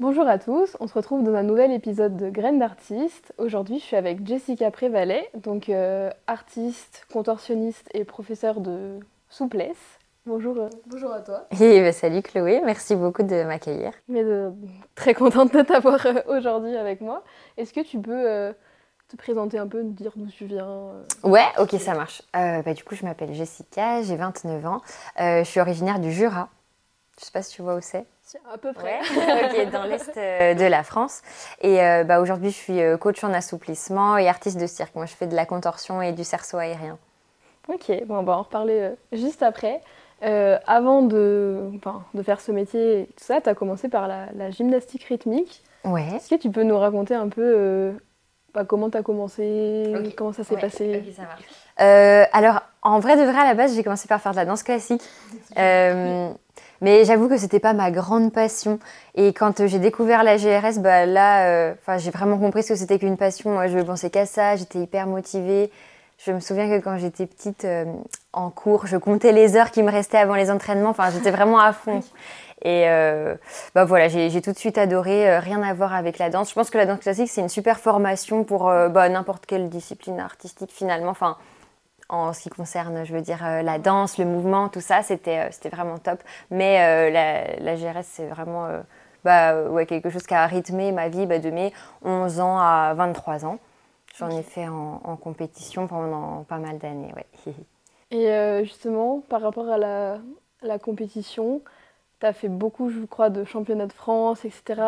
Bonjour à tous, on se retrouve dans un nouvel épisode de Graines d'artistes. Aujourd'hui, je suis avec Jessica Prévalet, donc euh, artiste, contorsionniste et professeure de souplesse. Bonjour, euh, bonjour à toi. Et bah, salut Chloé, merci beaucoup de m'accueillir. Mais de- très contente de t'avoir euh, aujourd'hui avec moi. Est-ce que tu peux euh, te présenter un peu, nous dire d'où tu viens euh, Ouais, ok, ça marche. Euh, bah, du coup, je m'appelle Jessica, j'ai 29 ans. Euh, je suis originaire du Jura. Je sais pas si tu vois où c'est. À peu près. ok, dans l'est euh, de la France. Et euh, bah, aujourd'hui, je suis euh, coach en assouplissement et artiste de cirque. Moi, je fais de la contorsion et du cerceau aérien. Ok, bon, on va en reparler juste après. Euh, avant de, enfin, de faire ce métier et tout ça, tu as commencé par la, la gymnastique rythmique. Ouais. Est-ce que tu peux nous raconter un peu euh, bah, comment tu as commencé, comment ça s'est Ouais, passé? ok, ça marche. Euh, alors, en vrai de vrai, à la base, j'ai commencé par faire de la danse classique. Euh, mais j'avoue que c'était pas ma grande passion. Et quand euh, j'ai découvert la GRS, bah là, euh, enfin, j'ai vraiment compris ce que c'était qu'une passion. Moi, je pensais qu'à ça, j'étais hyper motivée. Je me souviens que quand j'étais petite, euh, en cours, je comptais les heures qui me restaient avant les entraînements. Enfin, j'étais vraiment à fond. Et euh, bah voilà, j'ai tout de suite adoré, euh, rien à voir avec la danse. Je pense que la danse classique, c'est une super formation pour euh, bah, n'importe quelle discipline artistique finalement. Enfin, en ce qui concerne, je veux dire, la danse, le mouvement, tout ça, c'était vraiment top. Mais la, la GRS, c'est vraiment bah, ouais, quelque chose qui a rythmé ma vie bah, de mes 11 ans à 23 ans. J'en ai fait en, en compétition pendant pas mal d'années. Ouais. Et euh, justement, par rapport à la, la compétition, tu as fait beaucoup, je crois, de championnats de France, etc.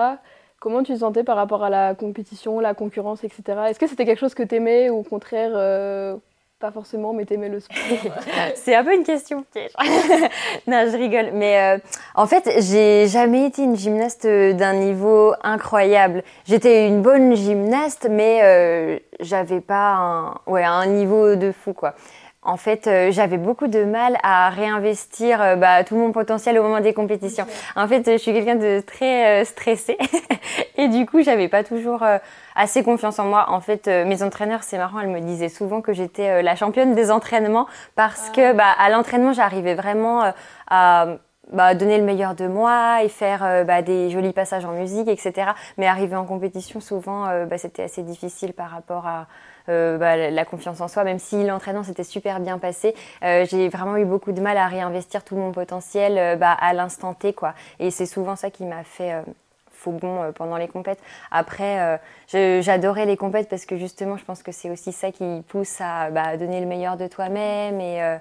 Comment tu te sentais par rapport à la compétition, la concurrence, etc. Est-ce que c'était quelque chose que tu aimais ou au contraire, euh, pas forcément, mais t'aimais le sport? C'est un peu une question piège. non, je rigole. Mais euh, en fait, j'ai jamais été une gymnaste euh, d'un niveau incroyable. J'étais une bonne gymnaste, mais j'avais pas un, un niveau de fou, quoi. En fait, euh, j'avais beaucoup de mal à réinvestir euh, bah, tout mon potentiel au moment des compétitions. En fait, je suis quelqu'un de très euh, stressé et du coup, j'avais pas toujours euh, assez confiance en moi. En fait, euh, mes entraîneurs, c'est marrant, elles me disaient souvent que j'étais euh, la championne des entraînements parce que bah, à l'entraînement, j'arrivais vraiment euh, à bah, donner le meilleur de moi et faire euh, bah, des jolis passages en musique, etc. Mais arriver en compétition, souvent, euh, bah, c'était assez difficile par rapport à euh, bah, la confiance en soi. Même si l'entraînement s'était super bien passé, euh, j'ai vraiment eu beaucoup de mal à réinvestir tout mon potentiel euh, bah, à l'instant T. Quoi. Et c'est souvent ça qui m'a fait faux bon pendant les compètes. Après, j'adorais les compètes parce que justement, je pense que c'est aussi ça qui pousse à bah, donner le meilleur de toi-même et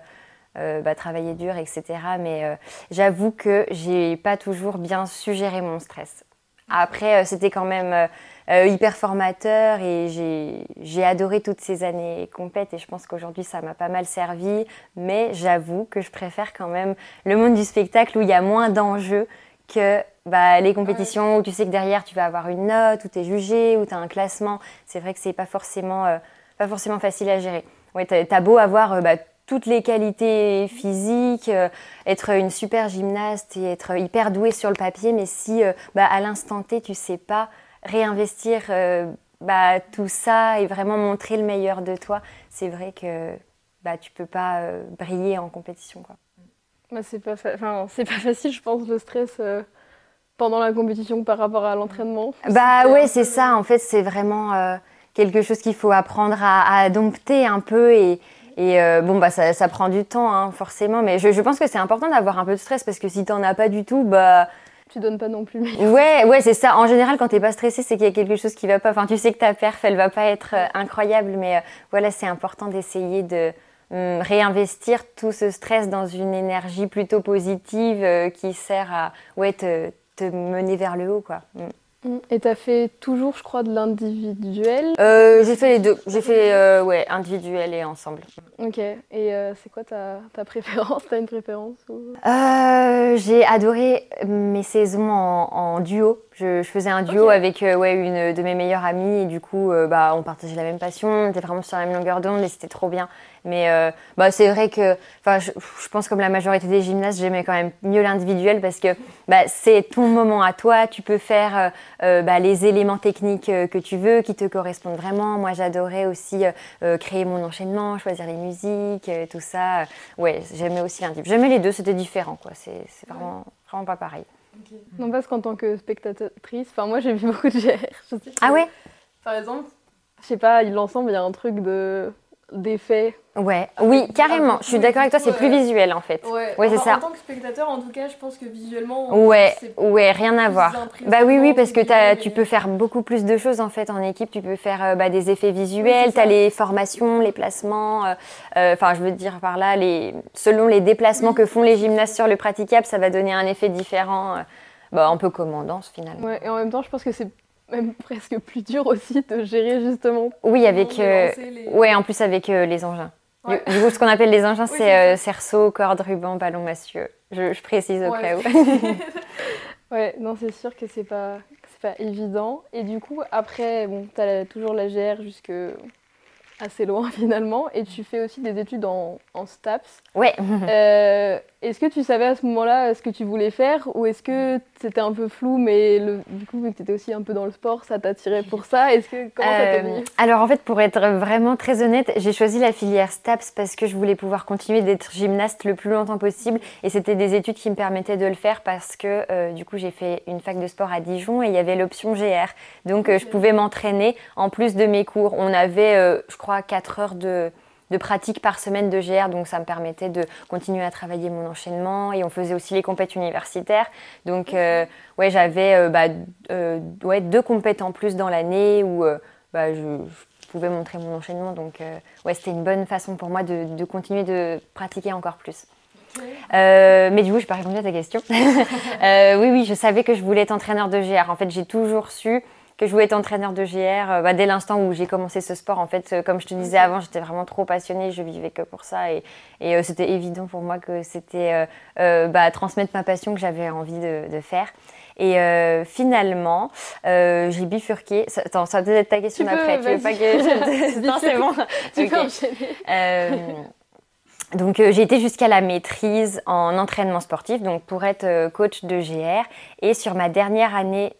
travailler dur, etc. Mais j'avoue que j'ai pas toujours bien su gérer mon stress. Après, c'était quand même euh, hyper formateur et j'ai- adoré toutes ces années compètes et je pense qu'aujourd'hui ça m'a pas mal servi. Mais j'avoue que je préfère quand même le monde du spectacle où il y a moins d'enjeux que bah, les compétitions où tu sais que derrière tu vas avoir une note, où tu es jugé, où tu as un classement. C'est vrai que c'est pas forcément, euh, pas forcément facile à gérer. Ouais, t'as as beau avoir euh, bah, toutes les qualités physiques, euh, être une super gymnaste et être hyper douée sur le papier, mais si bah, à l'instant T tu sais pas réinvestir euh, bah, tout ça et vraiment montrer le meilleur de toi, c'est vrai que bah, tu peux pas euh, briller en compétition. Quoi. Bah, c'est pas, fa- enfin, c'est pas facile, je pense, le stress euh, pendant la compétition par rapport à l'entraînement. Bah ouais, c'est ça. En fait, c'est vraiment quelque chose qu'il faut apprendre à, à dompter un peu et, et euh, bon bah ça, ça prend du temps hein, forcément. Mais je, je pense que c'est important d'avoir un peu de stress parce que si t'en as pas du tout, bah Tu donnes pas non plus ouais ouais c'est ça. En général, quand t'es pas stressé, c'est qu'il y a quelque chose qui va pas. Enfin, tu sais que ta perf, elle va pas être euh, incroyable, mais euh, voilà, c'est important d'essayer de hum, réinvestir tout ce stress dans une énergie plutôt positive euh, qui sert à ouais te, mener vers le haut quoi. Mm. Et t'as fait toujours, je crois, de l'individuel. Euh, j'ai fait les deux. J'ai fait euh, ouais, individuel et ensemble. Ok. Et euh, c'est quoi ta, ta préférence? T'as une préférence ou... Euh, j'ai adoré mes saisons en, en duo. Je, je faisais un duo avec euh, ouais, une de mes meilleures amies et du coup, euh, bah, on partageait la même passion, on était vraiment sur la même longueur d'onde et c'était trop bien. Mais euh, bah, c'est vrai que, enfin, je, je pense comme la majorité des gymnastes, j'aimais quand même mieux l'individuel parce que bah, c'est ton moment à toi. Tu peux faire bah, les éléments techniques que tu veux, qui te correspondent vraiment. Moi, j'adorais aussi créer mon enchaînement, choisir les musiques, tout ça. Ouais, j'aimais aussi l'individuel. J'aimais les deux, c'était différent, quoi. C'est c'est vraiment, vraiment pas pareil. Non, parce qu'en tant que spectatrice, enfin moi j'ai vu beaucoup de GR. Je sais Ah ouais? Par exemple, je sais pas, l'ensemble, il y a un truc de d'effet. Ouais, Ah, oui, c'est carrément. Je suis d'accord avec toi, c'est plus euh, visuel en fait. Ouais, Ouais, c'est ça. En tant que spectateur, en tout cas, je pense que visuellement. Ouais, ouais, rien à voir. Bah oui, oui, parce que tu peux faire beaucoup plus de choses en fait en équipe. Tu peux faire euh, bah, des effets Oui, visuels, c'est tu as les formations, les placements. euh, euh, Enfin, je veux dire par là, les... selon les déplacements Oui. que font les gymnastes sur le praticable, ça va donner un effet différent. euh, bah, un peu danse finalement. Ouais, et en même temps, je pense que c'est même presque plus dur aussi de gérer justement. Oui, avec. euh, les- Ouais, en plus avec euh, les engins. Du- Ouais. Du, coup, ce qu'on appelle les engins, Oui, c'est euh, cerceau, corde, ruban, ballon massieux. Je, je précise au Ouais. cas où. Ouais, non, c'est sûr que c'est pas, pas évident. Et du coup, après, bon, t'as la- toujours la GR jusque assez loin finalement, et tu fais aussi des études en, en STAPS. Ouais. Euh, est-ce que tu savais à ce moment-là ce que tu voulais faire, ou est-ce que c'était un peu flou, mais le, du coup, vu que tu étais aussi un peu dans le sport, ça t'attirait pour ça? Est-ce que comment ça Euh, venu? alors en fait, pour être vraiment très honnête, j'ai choisi la filière STAPS parce que je voulais pouvoir continuer d'être gymnaste le plus longtemps possible et c'était des études qui me permettaient de le faire parce que euh, du coup j'ai fait une fac de sport à Dijon et il y avait l'option GR. Donc euh, je pouvais m'entraîner en plus de mes cours. On avait, euh, je crois, 4 heures de de pratique par semaine de GR, donc ça me permettait de continuer à travailler mon enchaînement et on faisait aussi les compètes universitaires. Donc euh, ouais, j'avais euh, bah, euh, ouais, deux compètes en plus dans l'année où bah, je, je pouvais montrer mon enchaînement. Donc ouais, c'était une bonne façon pour moi de, de continuer de pratiquer encore plus. Euh, mais du coup, je n'ai pas répondu à ta question. Euh, oui, oui, je savais que je voulais être entraîneur de GR. En fait, j'ai toujours su que je voulais être entraîneur de GR euh, bah, dès l'instant où j'ai commencé ce sport. En fait, euh, comme je te disais avant, j'étais vraiment trop passionnée, je vivais que pour ça. Et, et, euh, c'était évident pour moi que c'était euh, euh, bah, transmettre ma passion que j'avais envie de, de faire. Et euh, finalement, euh, j'ai bifurqué. Ça- Attends, ça peut-être être ta question d'après. Tu veux pas que vas-y. je... Non, c'est bon. Tu Ok. peux enchaîner. Euh, donc euh, j'ai été jusqu'à la maîtrise en entraînement sportif, donc pour être euh, coach de GR. Et sur ma dernière année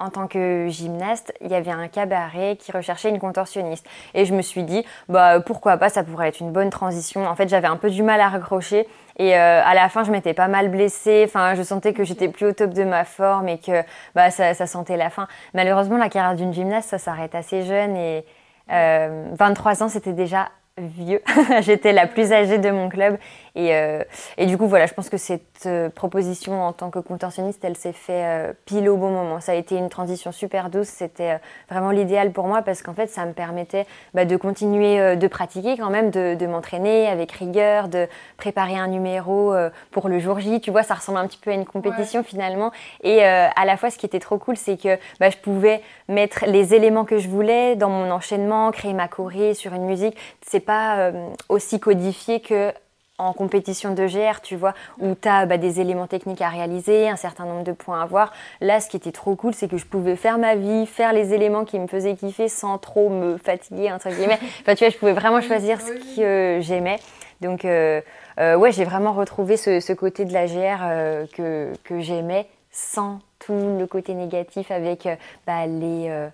en tant que gymnaste, il y avait un cabaret qui recherchait une contorsionniste. Et je me suis dit, bah pourquoi pas, ça pourrait être une bonne transition. En fait, j'avais un peu du mal à raccrocher. Et euh, à la fin, je m'étais pas mal blessée. Enfin, je sentais que j'étais plus au top de ma forme et que bah, ça, ça sentait la fin. Malheureusement, la carrière d'une gymnaste, ça s'arrête assez jeune. Et euh, 23 ans, c'était déjà vieux. J'étais la plus âgée de mon club. Et, euh, et du coup, voilà, je pense que cette euh, proposition en tant que contorsionniste, elle s'est fait euh, pile au bon moment. Ça a été une transition super douce. C'était euh, vraiment l'idéal pour moi parce qu'en fait, ça me permettait bah, de continuer euh, de pratiquer quand même, de, de m'entraîner avec rigueur, de préparer un numéro euh, pour le jour J. Tu vois, ça ressemble un petit peu à une compétition finalement. Et euh, à la fois, ce qui était trop cool, c'est que bah, je pouvais mettre les éléments que je voulais dans mon enchaînement, créer ma choré sur une musique. C'est pas euh, aussi codifié que en compétition de GR, tu vois, où tu as des éléments techniques à réaliser, un certain nombre de points à voir. Là, ce qui était trop cool, c'est que je pouvais faire ma vie, faire les éléments qui me faisaient kiffer sans trop me fatiguer, entre guillemets. Enfin, tu vois, je pouvais vraiment choisir ce que j'aimais. Donc, euh, euh, ouais, j'ai vraiment retrouvé ce, ce côté de la GR euh, que, que j'aimais sans tout le côté négatif avec bah, les...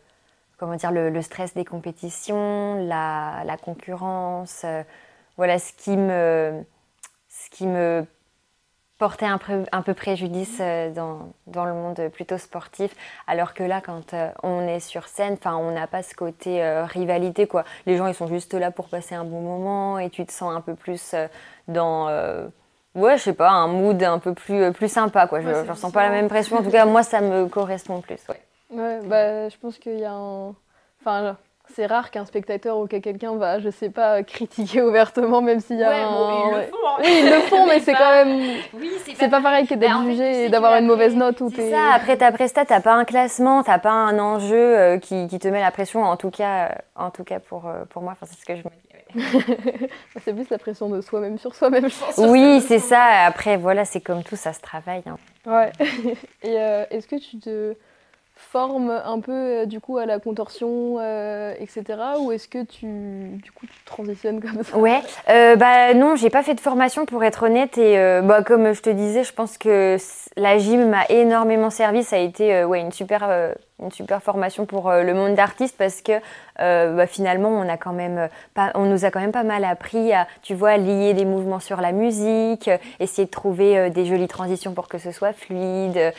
comment dire, le, le stress des compétitions, la, la concurrence, euh, voilà ce qui me, qui me portait un peu, un peu préjudice euh, dans, dans le monde plutôt sportif, alors que là, quand euh, on est sur scène, enfin, on n'a pas ce côté euh, rivalité, quoi. Les gens, ils sont juste là pour passer un bon moment et tu te sens un peu plus dans... euh, Ouais, je sais pas, un mood un peu plus, plus sympa, quoi. Je Ouais, ne ressens pas la même pression. En tout cas, moi, ça me correspond plus, ouais. Ouais, bah, je pense qu'il y a un. Enfin, c'est rare qu'un spectateur ou que quelqu'un va, je sais pas, critiquer ouvertement, même s'il y a Ouais, un. bon, ils le font. hein. Oui, ils le font, mais c'est pas- quand même. Oui, c'est C'est pas pareil que d'être Bah, en fait, tu jugé et d'avoir une mauvaise note ou C'est ça, après ta presta, t'as pas un classement, t'as pas un enjeu euh, qui, qui te met la pression, en tout cas, euh, en tout cas pour, euh, pour moi, enfin, c'est ce que je me dis. C'est plus la pression de soi-même sur soi-même, je pense. Oui, c'est ça, après, voilà, c'est comme tout, ça se travaille. hein. Ouais. Et euh, est-ce que tu te. Formes un peu euh, du coup à la contorsion, euh, etc. Ou est-ce que tu, du coup, tu transitionnes comme ça? Ouais, euh, bah non, j'ai pas fait de formation pour être honnête et bah, comme je te disais, je pense que la gym m'a énormément servi. Ça a été ouais, une super formation pour le monde d'artiste parce que bah, finalement on a quand même pas, on nous a quand même pas mal appris à tu vois lier des mouvements sur la musique, essayer de trouver des jolies transitions pour que ce soit fluide.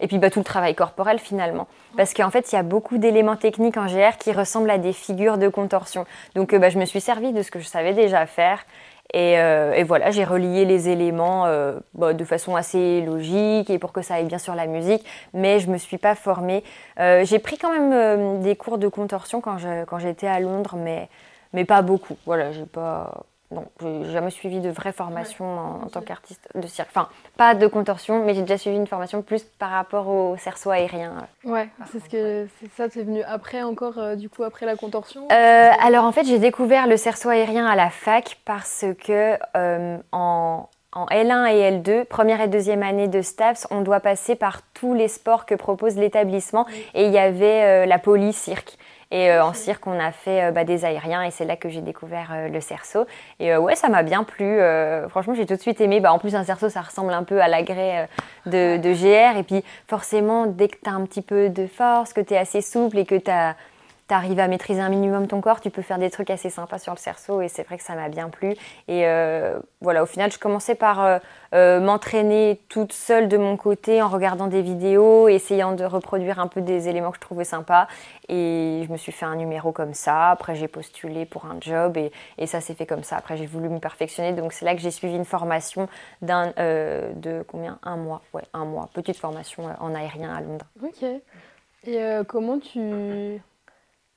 Et puis bah, tout le travail corporel finalement. Parce qu'en fait, il y a beaucoup d'éléments techniques en GR qui ressemblent à des figures de contorsion. Donc euh, bah, je me suis servi de ce que je savais déjà faire. Et, euh, voilà, j'ai relié les éléments euh, bah, de façon assez logique et pour que ça aille bien sur la musique. Mais je ne me suis pas formée. j'ai pris quand même des cours de contorsion quand j'étais à Londres, mais, mais pas beaucoup. Voilà, j'ai pas non, j'ai jamais suivi de vraie formation en, tant qu'artiste de cirque. Enfin, pas de contorsion, mais j'ai déjà suivi une formation plus par rapport au cerceau aérien. Ouais, c'est ce que c'est ça, c'est venu après encore, euh, du coup après la contorsion. Euh, alors en fait, j'ai découvert le cerceau aérien à la fac parce que euh, en en L1 et L2, première et deuxième année de STAPS, on doit passer par tous les sports que propose l'établissement. Et il y avait la police cirque. Et euh, en cirque, on a fait euh, bah, des aériens et c'est là que j'ai découvert euh, le cerceau. Et ouais, ça m'a bien plu. franchement, j'ai tout de suite aimé. Bah, en plus, un cerceau, ça ressemble un peu à l'agrès de, de, GR. Et puis, forcément, dès que tu as un petit peu de force, que tu es assez souple et que tu as tu à maîtriser un minimum ton corps, tu peux faire des trucs assez sympas sur le cerceau et c'est vrai que ça m'a bien plu. Et euh, voilà, au final, je commençais par euh, euh, m'entraîner toute seule de mon côté en regardant des vidéos, essayant de reproduire un peu des éléments que je trouvais sympas. Et je me suis fait un numéro comme ça. Après, j'ai postulé pour un job et, et ça s'est fait comme ça. Après, j'ai voulu me perfectionner. Donc, c'est là que j'ai suivi une formation d'un, de combien? Un mois. Ouais, un mois. Petite formation en aérien à Londres. Ok. Et comment tu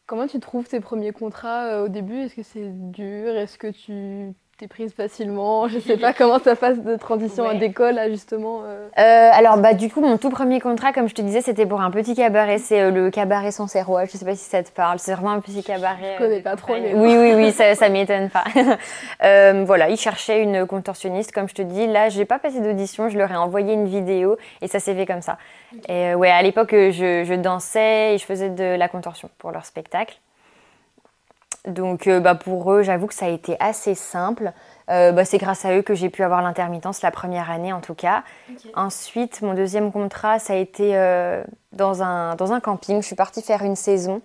Comment tu trouves tes premiers contrats euh, au début? Est-ce que c'est dur? Est-ce que tu t'es prise facilement Je sais pas comment ça passe de transition d'école à justement. Euh. Euh, alors bah du coup mon tout premier contrat, comme je te disais, c'était pour un petit cabaret. C'est le cabaret sans serrois. Je sais pas si ça te parle. C'est vraiment un petit cabaret. Je connais pas trop. Mais oui oui oui, ça, ça m'étonne pas. voilà, ils cherchaient une contorsionniste, comme je te dis. Là, j'ai pas passé d'audition. Je leur ai envoyé une vidéo et ça s'est fait comme ça. Et euh, ouais, à l'époque, euh, je, dansais et je faisais de la contorsion pour leur spectacle. Donc euh, bah, pour eux, j'avoue que ça a été assez simple. bah, c'est grâce à eux que j'ai pu avoir l'intermittence la première année en tout cas. Ensuite, mon deuxième contrat, ça a été dans, un, dans un camping. Je suis partie faire une saison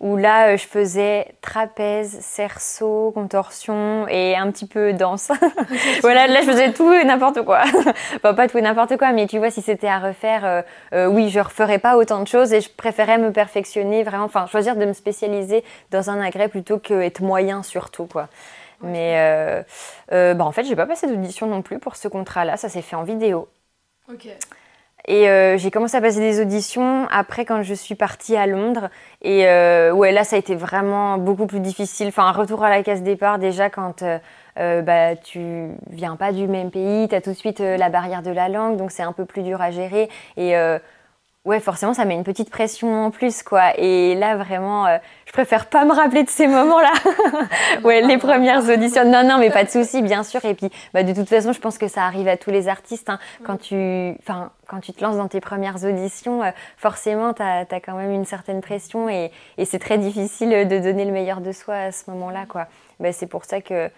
où là, euh, je faisais trapèze, cerceau, contorsion et un petit peu danse. voilà, là, je faisais tout et n'importe quoi. enfin, pas tout et n'importe quoi, mais tu vois, si c'était à refaire, euh, euh, oui, je referais pas autant de choses et je préférais me perfectionner, vraiment, enfin, choisir de me spécialiser dans un agrès plutôt que être moyen surtout, quoi. Mais bah, en fait, j'ai pas passé d'audition non plus pour ce contrat-là, ça s'est fait en vidéo. Ok. Et euh, j'ai commencé à passer des auditions après quand je suis partie à Londres. Et euh, ouais, là, ça a été vraiment beaucoup plus difficile. Enfin, un retour à la case départ, déjà, quand euh, euh bah, tu viens pas du même pays, tu as tout de suite la barrière de la langue, donc c'est un peu plus dur à gérer. Et ouais, forcément, ça met une petite pression en plus, quoi. Et là, vraiment, euh, je préfère pas me rappeler de ces moments-là. ouais, les premières auditions. Non, non, mais pas de souci, bien sûr. Et puis, bah, de toute façon, je pense que ça arrive à tous les artistes. Hein. Quand tu, enfin, quand tu te lances dans tes premières auditions, euh, forcément, tu as, quand même une certaine pression et, et c'est très difficile de donner le meilleur de soi à ce moment-là, quoi. Bah, c'est pour ça que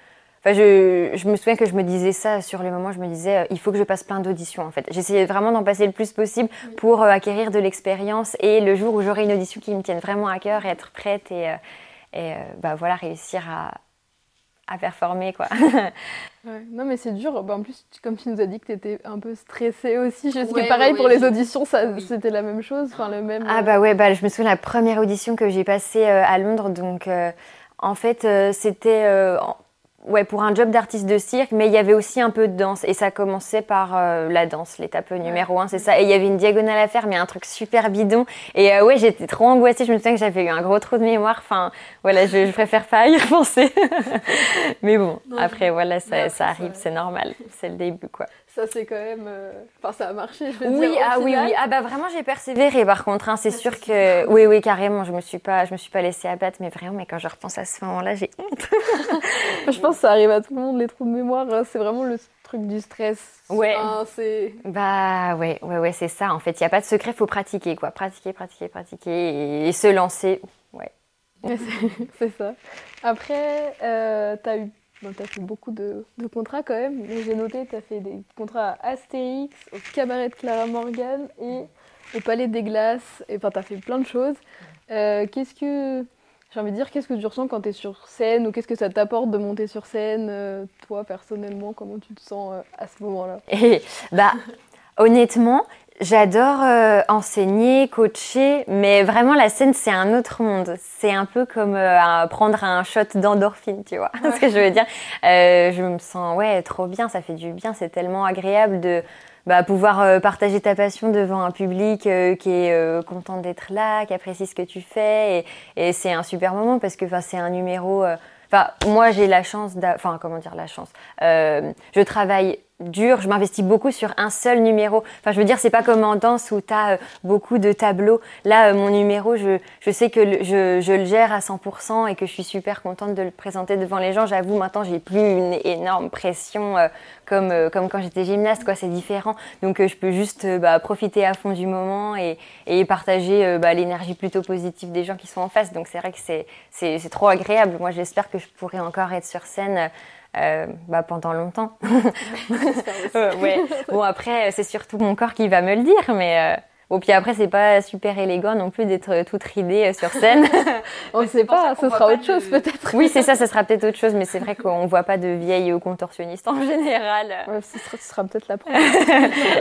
je, me souviens que je me disais ça sur les moments, je me disais, euh, il faut que je passe plein d'auditions en fait. J'essayais vraiment d'en passer le plus possible pour euh, acquérir de l'expérience et le jour où j'aurai une audition qui me tienne vraiment à cœur et être prête et, euh, bah, voilà, réussir à, performer quoi. Non mais c'est dur, bah, en plus comme tu nous as dit que tu étais un peu stressée aussi, je sais que pareil pour les auditions c'était la même chose, enfin le même... Ah bah ouais, bah, je me souviens la première audition que j'ai passée à Londres, donc en fait c'était ouais, pour un job d'artiste de cirque, mais il y avait aussi un peu de danse. Et ça commençait par euh, la danse, l'étape numéro un, c'est ça. Et il y avait une diagonale à faire, mais un truc super bidon. Et euh, ouais, j'étais trop angoissée. Je me souviens que j'avais eu un gros trou de mémoire. Enfin, voilà, je, préfère pas y repenser. mais bon, après, voilà, ça, ça arrive, c'est normal. C'est le début, quoi. Ça c'est quand même. euh, Enfin, ça a marché, je veux Oui, dire. ah oui, oui. Ah bah vraiment, j'ai persévéré par contre. hein. C'est sûr que. Oui, oui, carrément. Je me suis pas, je me suis pas laissée abattre, mais vraiment, mais quand je repense à ce moment-là, j'ai honte. Je pense que ça arrive à tout le monde, les trous de mémoire. hein, C'est vraiment le truc du stress. Ouais. Enfin, c'est. Bah ouais, ouais, ouais, c'est ça. En fait, il y a pas de secret, faut pratiquer quoi. Pratiquer, pratiquer, pratiquer et, et se lancer. Ouais. C'est ça. Après, euh, t'as eu. Bon, t'as fait beaucoup de, contrats quand même. J'ai noté, t'as fait des contrats à Astérix, au cabaret de Clara Morgan et au Palais des Glaces. Et enfin, t'as fait plein de choses. Euh, qu'est-ce que. J'ai envie de dire, qu'est-ce que tu ressens quand t'es sur scène ou qu'est-ce que ça t'apporte de monter sur scène, euh, toi personnellement, comment tu te sens euh, à ce moment-là? Et bah, honnêtement, j'adore euh, enseigner, coacher, mais vraiment la scène c'est un autre monde. C'est un peu comme euh, prendre un shot d'endorphine, tu vois ce que je veux dire. Euh, je me sens ouais trop bien, ça fait du bien, c'est tellement agréable de bah, pouvoir euh, partager ta passion devant un public euh, qui est euh, content d'être là, qui apprécie ce que tu fais, et, et c'est un super moment parce que c'est un numéro. Enfin, moi, j'ai la chance, enfin, comment dire la chance. Je travaille dur, je m'investis beaucoup sur un seul numéro. Enfin, je veux dire, c'est pas comme en danse où tu as beaucoup de tableaux. Là, euh, mon numéro, je, je sais que je, je le gère à 100% et que je suis super contente de le présenter devant les gens. J'avoue, maintenant, j'ai plus une énorme pression euh, comme, euh, comme quand j'étais gymnaste, quoi. C'est différent. Donc, euh, je peux juste euh, bah, profiter à fond du moment et, et partager euh, bah, l'énergie plutôt positive des gens qui sont en face. Donc, c'est vrai que c'est trop agréable. Moi, j'espère que je pourrai encore être sur scène. Euh, bah, pendant longtemps. Euh, ouais. Bon après c'est surtout mon corps qui va me le dire, mais euh, bon puis après c'est pas super élégant non plus d'être euh, toute ridée euh, sur scène. On ne sait pas, ce sera autre chose peut-être. oui c'est ça, ça sera peut-être autre chose, mais c'est vrai qu'on voit pas de vieilles contorsionnistes en général. Ouais, ce sera, ce sera peut-être la première.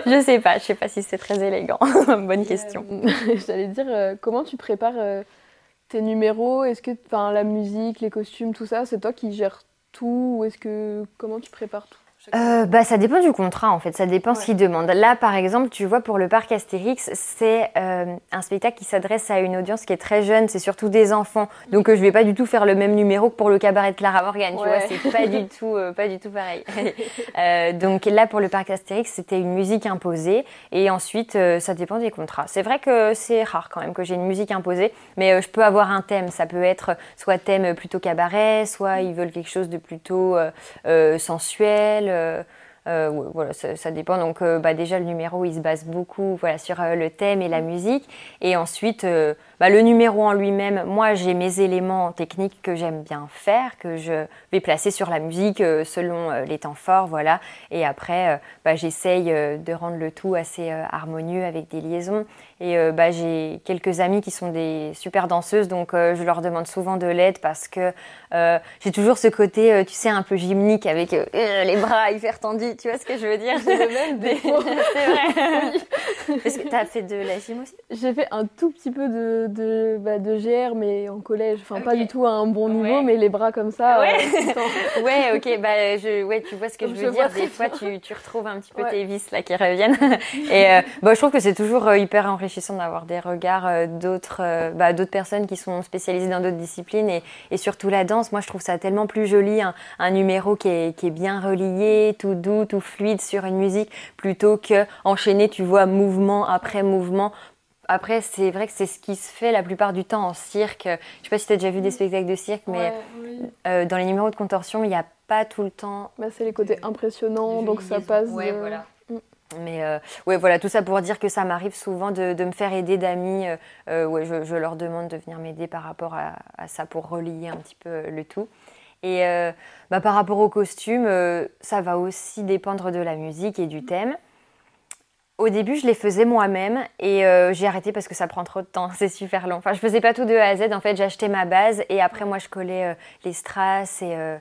je sais pas, je sais pas si c'est très élégant. Bonne question. J'allais dire, comment tu prépares tes numéros? Est-ce que enfin, la musique, les costumes, tout ça, c'est toi qui gères Ou est-ce que comment tu prépares tout? Euh, bah, ça dépend du contrat en fait, ça dépend ce qu'ils demandent. Là par exemple, tu vois pour le parc Astérix, c'est euh, un spectacle qui s'adresse à une audience qui est très jeune, c'est surtout des enfants. Donc euh, je vais pas du tout faire le même numéro que pour le cabaret de Clara Morgan, tu vois, c'est pas du tout euh, pas du tout pareil. Euh, donc là pour le parc Astérix, c'était une musique imposée et ensuite euh, ça dépend des contrats. C'est vrai que c'est rare quand même que j'ai une musique imposée, mais euh, je peux avoir un thème, ça peut être soit thème plutôt cabaret, soit ils veulent quelque chose de plutôt sensuel. Euh, euh, voilà, ça, ça dépend. Donc, euh, bah, déjà, le numéro, il se base beaucoup voilà, sur euh, le thème et la musique. Et ensuite, bah, le numéro en lui-même, moi, j'ai mes éléments techniques que j'aime bien faire, que je vais placer sur la musique euh, selon euh, les temps forts. Voilà. Et après, euh, bah, j'essaye de rendre le tout assez harmonieux avec des liaisons. Et bah, j'ai quelques amies qui sont des super danseuses, donc je leur demande souvent de l'aide parce que euh, j'ai toujours ce côté, tu sais, un peu gymnique avec euh, les bras hyper tendus, tu vois ce que je veux dire? J'ai le même défaut. C'est vrai. Parce que t'as fait de la gym aussi? J'ai fait un tout petit peu de, de, bah, de GR, mais en collège. Enfin, pas du tout à un bon niveau, Ouais. mais les bras comme ça. Ouais. euh. Ouais, ok, bah, je, ouais, tu vois ce que je Je veux dire. Des fois, tu, tu retrouves un petit peu Ouais. tes vis là qui reviennent. Et euh, bah, je trouve que c'est toujours euh, hyper enrichissant d'avoir des regards euh, d'autres bah, d'autres personnes qui sont spécialisées dans d'autres disciplines et, et surtout la danse. Moi, je trouve ça tellement plus joli, un, un numéro qui est, qui est bien relié, tout doux, tout fluide sur une musique, plutôt que enchaîner, tu vois, mouvement après mouvement. Après, c'est vrai que c'est ce qui se fait la plupart du temps en cirque. Je sais pas si tu as déjà vu des spectacles de cirque, mais Ouais, oui. euh, dans les numéros de contorsion, il n'y a pas tout le temps. Bah, c'est les côtés impressionnants, donc ça passe. Ouais, de- voilà. Mm. Mais euh, ouais, voilà, tout ça pour dire que ça m'arrive souvent de, de me faire aider d'amis. euh, euh, ouais, je, je leur demande de venir m'aider par rapport à, à ça pour relier un petit peu euh, le tout. Et bah, par rapport au costume, ça va aussi dépendre de la musique et du thème. Au début, je les faisais moi-même et euh, j'ai arrêté parce que ça prend trop de temps, c'est super long. Enfin, je faisais pas tout de A à Z. En fait, j'achetais ma base et après, moi, je collais euh, les strass et euh,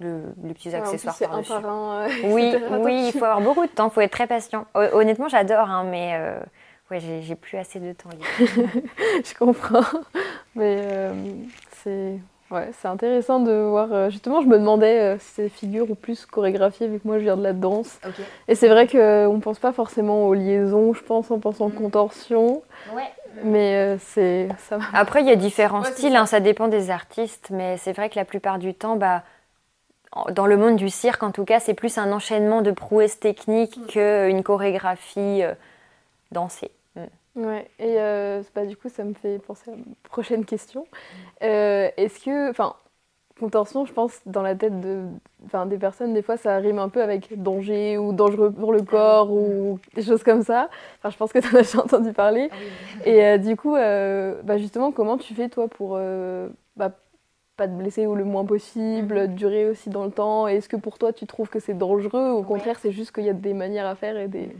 le- les petits Ouais, accessoires un par un. Oui, oui, il faut avoir beaucoup de temps, il faut être très patient. Hon- Honnêtement, j'adore, hein, mais ouais, j'ai plus assez de temps je comprends. Mais c'est ouais, c'est intéressant de voir. euh, justement, je me demandais euh, si c'est figure ou plus chorégraphie, vu que moi je viens de la danse. Et c'est vrai qu'on ne pense pas forcément aux liaisons, je pense, on pense en Mm. contorsion. Mais euh, c'est ça. Après, il y a différents Ouais, styles, hein, ça dépend des artistes, mais c'est vrai que la plupart du temps, bah, dans le monde du cirque, en tout cas, c'est plus un enchaînement de prouesses techniques mm. qu'une chorégraphie dansée. Mm. Ouais, et bah, du coup, ça me fait penser à une prochaine question. Est-ce que, enfin, contorsion, je pense, dans la tête de, des personnes, des fois, ça rime un peu avec danger ou dangereux pour le corps ou des choses comme ça. Enfin, je pense que tu en as déjà entendu parler. Ah Et euh, du coup, euh, bah, justement, comment tu fais, toi, pour euh, bah, pas te blesser ou le moins possible, mhm. durer aussi dans le temps? Est-ce que pour toi, tu trouves que c'est dangereux ou au contraire, c'est juste qu'il y a des manières à faire et des...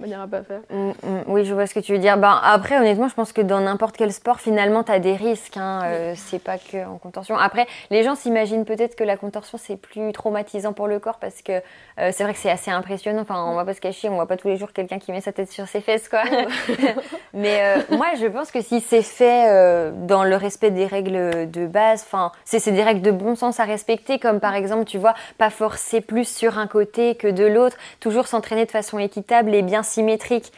Pas faire. Mm, mm. oui, je vois ce que tu veux dire. Ben, après, honnêtement, je pense que dans n'importe quel sport, finalement, tu as des risques. Hein. Euh, c'est pas que en contorsion. Après, les gens s'imaginent peut-être que la contorsion, c'est plus traumatisant pour le corps parce que euh, c'est vrai que c'est assez impressionnant. Enfin, on va pas se cacher, on voit pas tous les jours quelqu'un qui met sa tête sur ses fesses, quoi. Mais euh, moi, je pense que si c'est fait dans le respect des règles de base, enfin, c'est des règles de bon sens à respecter, comme par exemple, tu vois, pas forcer plus sur un côté que de l'autre, toujours s'entraîner de façon équitable et bien symétrique.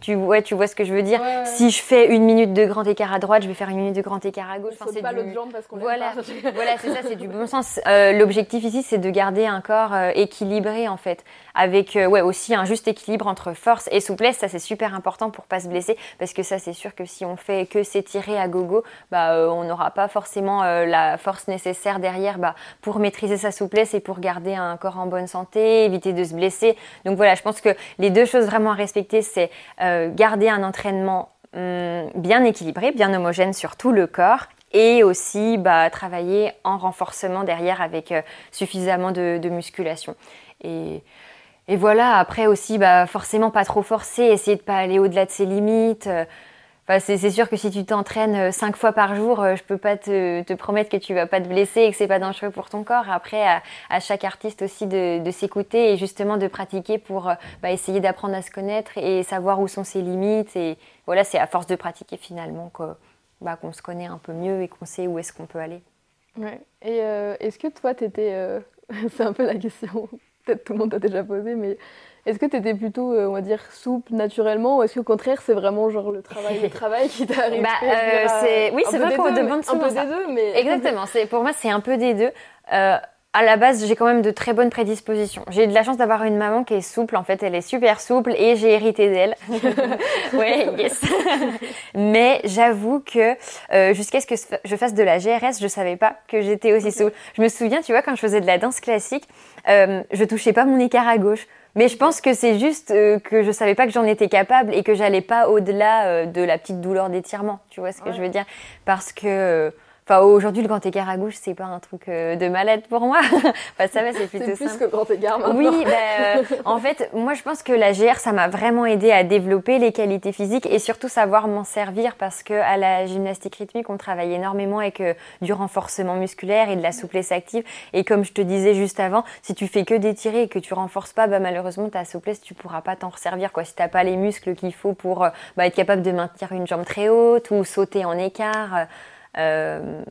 Tu, vois, tu vois ce que je veux dire Si je fais une minute de grand écart à droite, je vais faire une minute de grand écart à gauche. Enfin, c'est pas l'autre jambe parce qu'on Voilà, voilà c'est ça, c'est du bon sens. Euh, l'objectif ici, c'est de garder un corps euh, équilibré en fait, avec euh, ouais aussi un juste équilibre entre force et souplesse. Ça, c'est super important pour pas se blesser, parce que ça, c'est sûr que si on fait que s'étirer à gogo, bah, on n'aura pas forcément la force nécessaire derrière bah, pour maîtriser sa souplesse et pour garder un corps en bonne santé, éviter de se blesser. Donc voilà, je pense que les deux choses vraiment à respecter, c'est garder un entraînement hum, bien équilibré, bien homogène sur tout le corps et aussi bah, travailler en renforcement derrière avec euh, suffisamment de, musculation. Et, voilà, après aussi, bah, forcément pas trop forcer, essayer de pas aller au-delà de ses limites. Euh, c'est sûr que si tu t'entraînes euh, cinq fois par jour, euh, je peux pas te, promettre que tu vas pas te blesser et que c'est pas dangereux pour ton corps. Après, à, chaque artiste aussi de, s'écouter et justement de pratiquer pour euh, bah, essayer d'apprendre à se connaître et savoir où sont ses limites. Et voilà, c'est à force de pratiquer finalement bah, qu'on se connaît un peu mieux et qu'on sait où est-ce qu'on peut aller. Ouais. Et est-ce que toi, tu étais. c'est un peu la question, peut-être tout le monde t'a déjà posé, mais est-ce que tu étais plutôt, euh, on va dire, souple naturellement ou est-ce qu'au contraire, c'est vraiment genre le travail, le travail qui t'arrive bah, euh, Oui, c'est vrai qu'on demande souvent Un peu des deux, mais... Exactement, pour moi, c'est un peu des deux. Euh, à la base, j'ai quand même de très bonnes prédispositions. J'ai de la chance d'avoir une maman qui est souple. En fait, elle est super souple et j'ai hérité d'elle. oui, yes. Mais j'avoue que jusqu'à ce que je fasse de la GRS, je savais pas que j'étais aussi souple. Je me souviens, tu vois, quand je faisais de la danse classique, je touchais pas mon écart à gauche. Mais je pense que c'est juste euh, que je savais pas que j'en étais capable et que j'allais pas au-delà euh, de la petite douleur d'étirement. Tu vois ce que je veux dire? Parce que euh, Enfin, aujourd'hui, le grand écart à gauche, c'est pas un truc euh, de malade pour moi. enfin, ça va, c'est plutôt C'est plus que grand écart maintenant. Oui, bah, euh, en fait, moi, je pense que la GR, ça m'a vraiment aidé à développer les qualités physiques et surtout savoir m'en servir parce que à la gymnastique rythmique, on travaille énormément avec euh, du renforcement musculaire et de la souplesse active. Et comme je te disais juste avant, si tu fais que d'étirer et que tu renforces pas, bah, malheureusement, ta souplesse, tu pourras pas t'en resservir, quoi. Si t'as pas les muscles qu'il faut pour bah, être capable de maintenir une jambe très haute ou sauter en écart. Euh,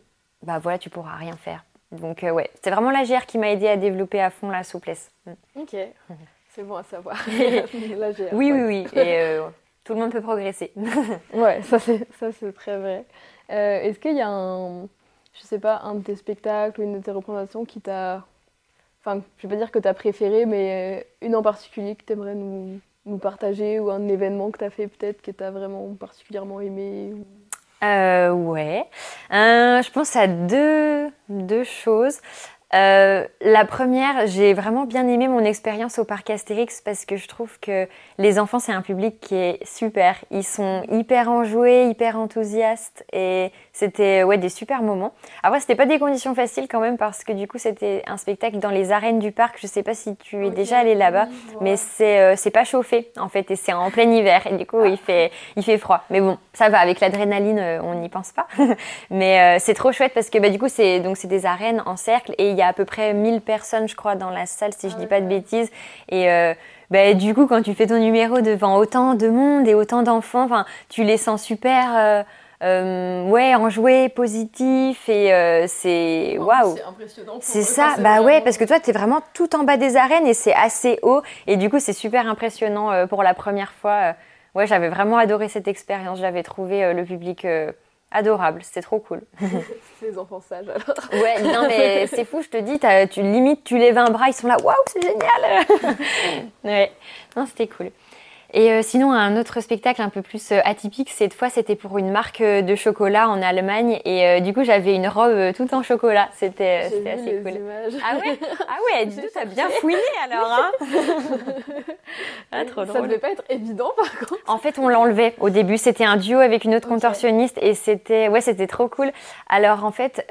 bah voilà, tu pourras rien faire. Donc euh, ouais, c'est vraiment la GR qui m'a aidé à développer à fond la souplesse. Mm. Ok, c'est bon à savoir. la GR, oui, oui, oui, et euh, tout le monde peut progresser. ouais, ça c'est ça c'est très vrai. Est-ce qu'il y a un, je sais pas, un de tes spectacles ou une de tes représentations qui t'a, enfin, je vais pas dire que tu as préféré, mais une en particulier que tu aimerais nous, nous partager ou un événement que tu as fait peut-être que tu as vraiment particulièrement aimé euh, ouais. Euh, je pense à deux, deux choses. Euh, la première, j'ai vraiment bien aimé mon expérience au parc Astérix parce que je trouve que les enfants, c'est un public qui est super. Ils sont hyper enjoués, hyper enthousiastes et c'était ouais, des super moments. Après, c'était pas des conditions faciles quand même parce que du coup, c'était un spectacle dans les arènes du parc. Je sais pas si tu es déjà allé là-bas, mais c'est euh, pas chauffé en fait et c'est en plein hiver et du coup, il fait il fait froid. Mais bon, ça va avec l'adrénaline, euh, on n'y pense pas. mais c'est trop chouette parce que bah, du coup, c'est des arènes en cercle et il y a à peu près 1000 personnes, je crois, dans la salle, si je dis pas de bêtises. Et euh, bah, du coup, quand tu fais ton numéro devant autant de monde et autant d'enfants, tu les sens super. Euh, euh, ouais, enjoués, positifs et c'est waouh. C'est impressionnant. C'est ça, bah ouais, parce que toi, tu es vraiment tout en bas des arènes et c'est assez haut et du coup, c'est super impressionnant pour la première fois. ouais, j'avais vraiment adoré cette expérience. J'avais trouvé le public adorable, c'était trop cool. c'est les enfants sages alors. Ouais, non mais c'est fou, je te dis, tu limites, tu lèves un bras, ils sont là, waouh, c'est génial. ouais, non, c'était cool. Et euh, sinon, un autre spectacle un peu plus euh, atypique, cette fois, c'était pour une marque euh, de chocolat en Allemagne. Et du coup, j'avais une robe toute en chocolat. C'était assez cool. Ah ouais? Ah ouais, du coup, t'as bien fouiné alors, hein ah, trop drôle. Ça devait pas être évident, par contre. En fait, on l'enlevait au début. C'était un duo avec une autre contorsionniste et c'était, ouais, c'était trop cool. Alors, en fait,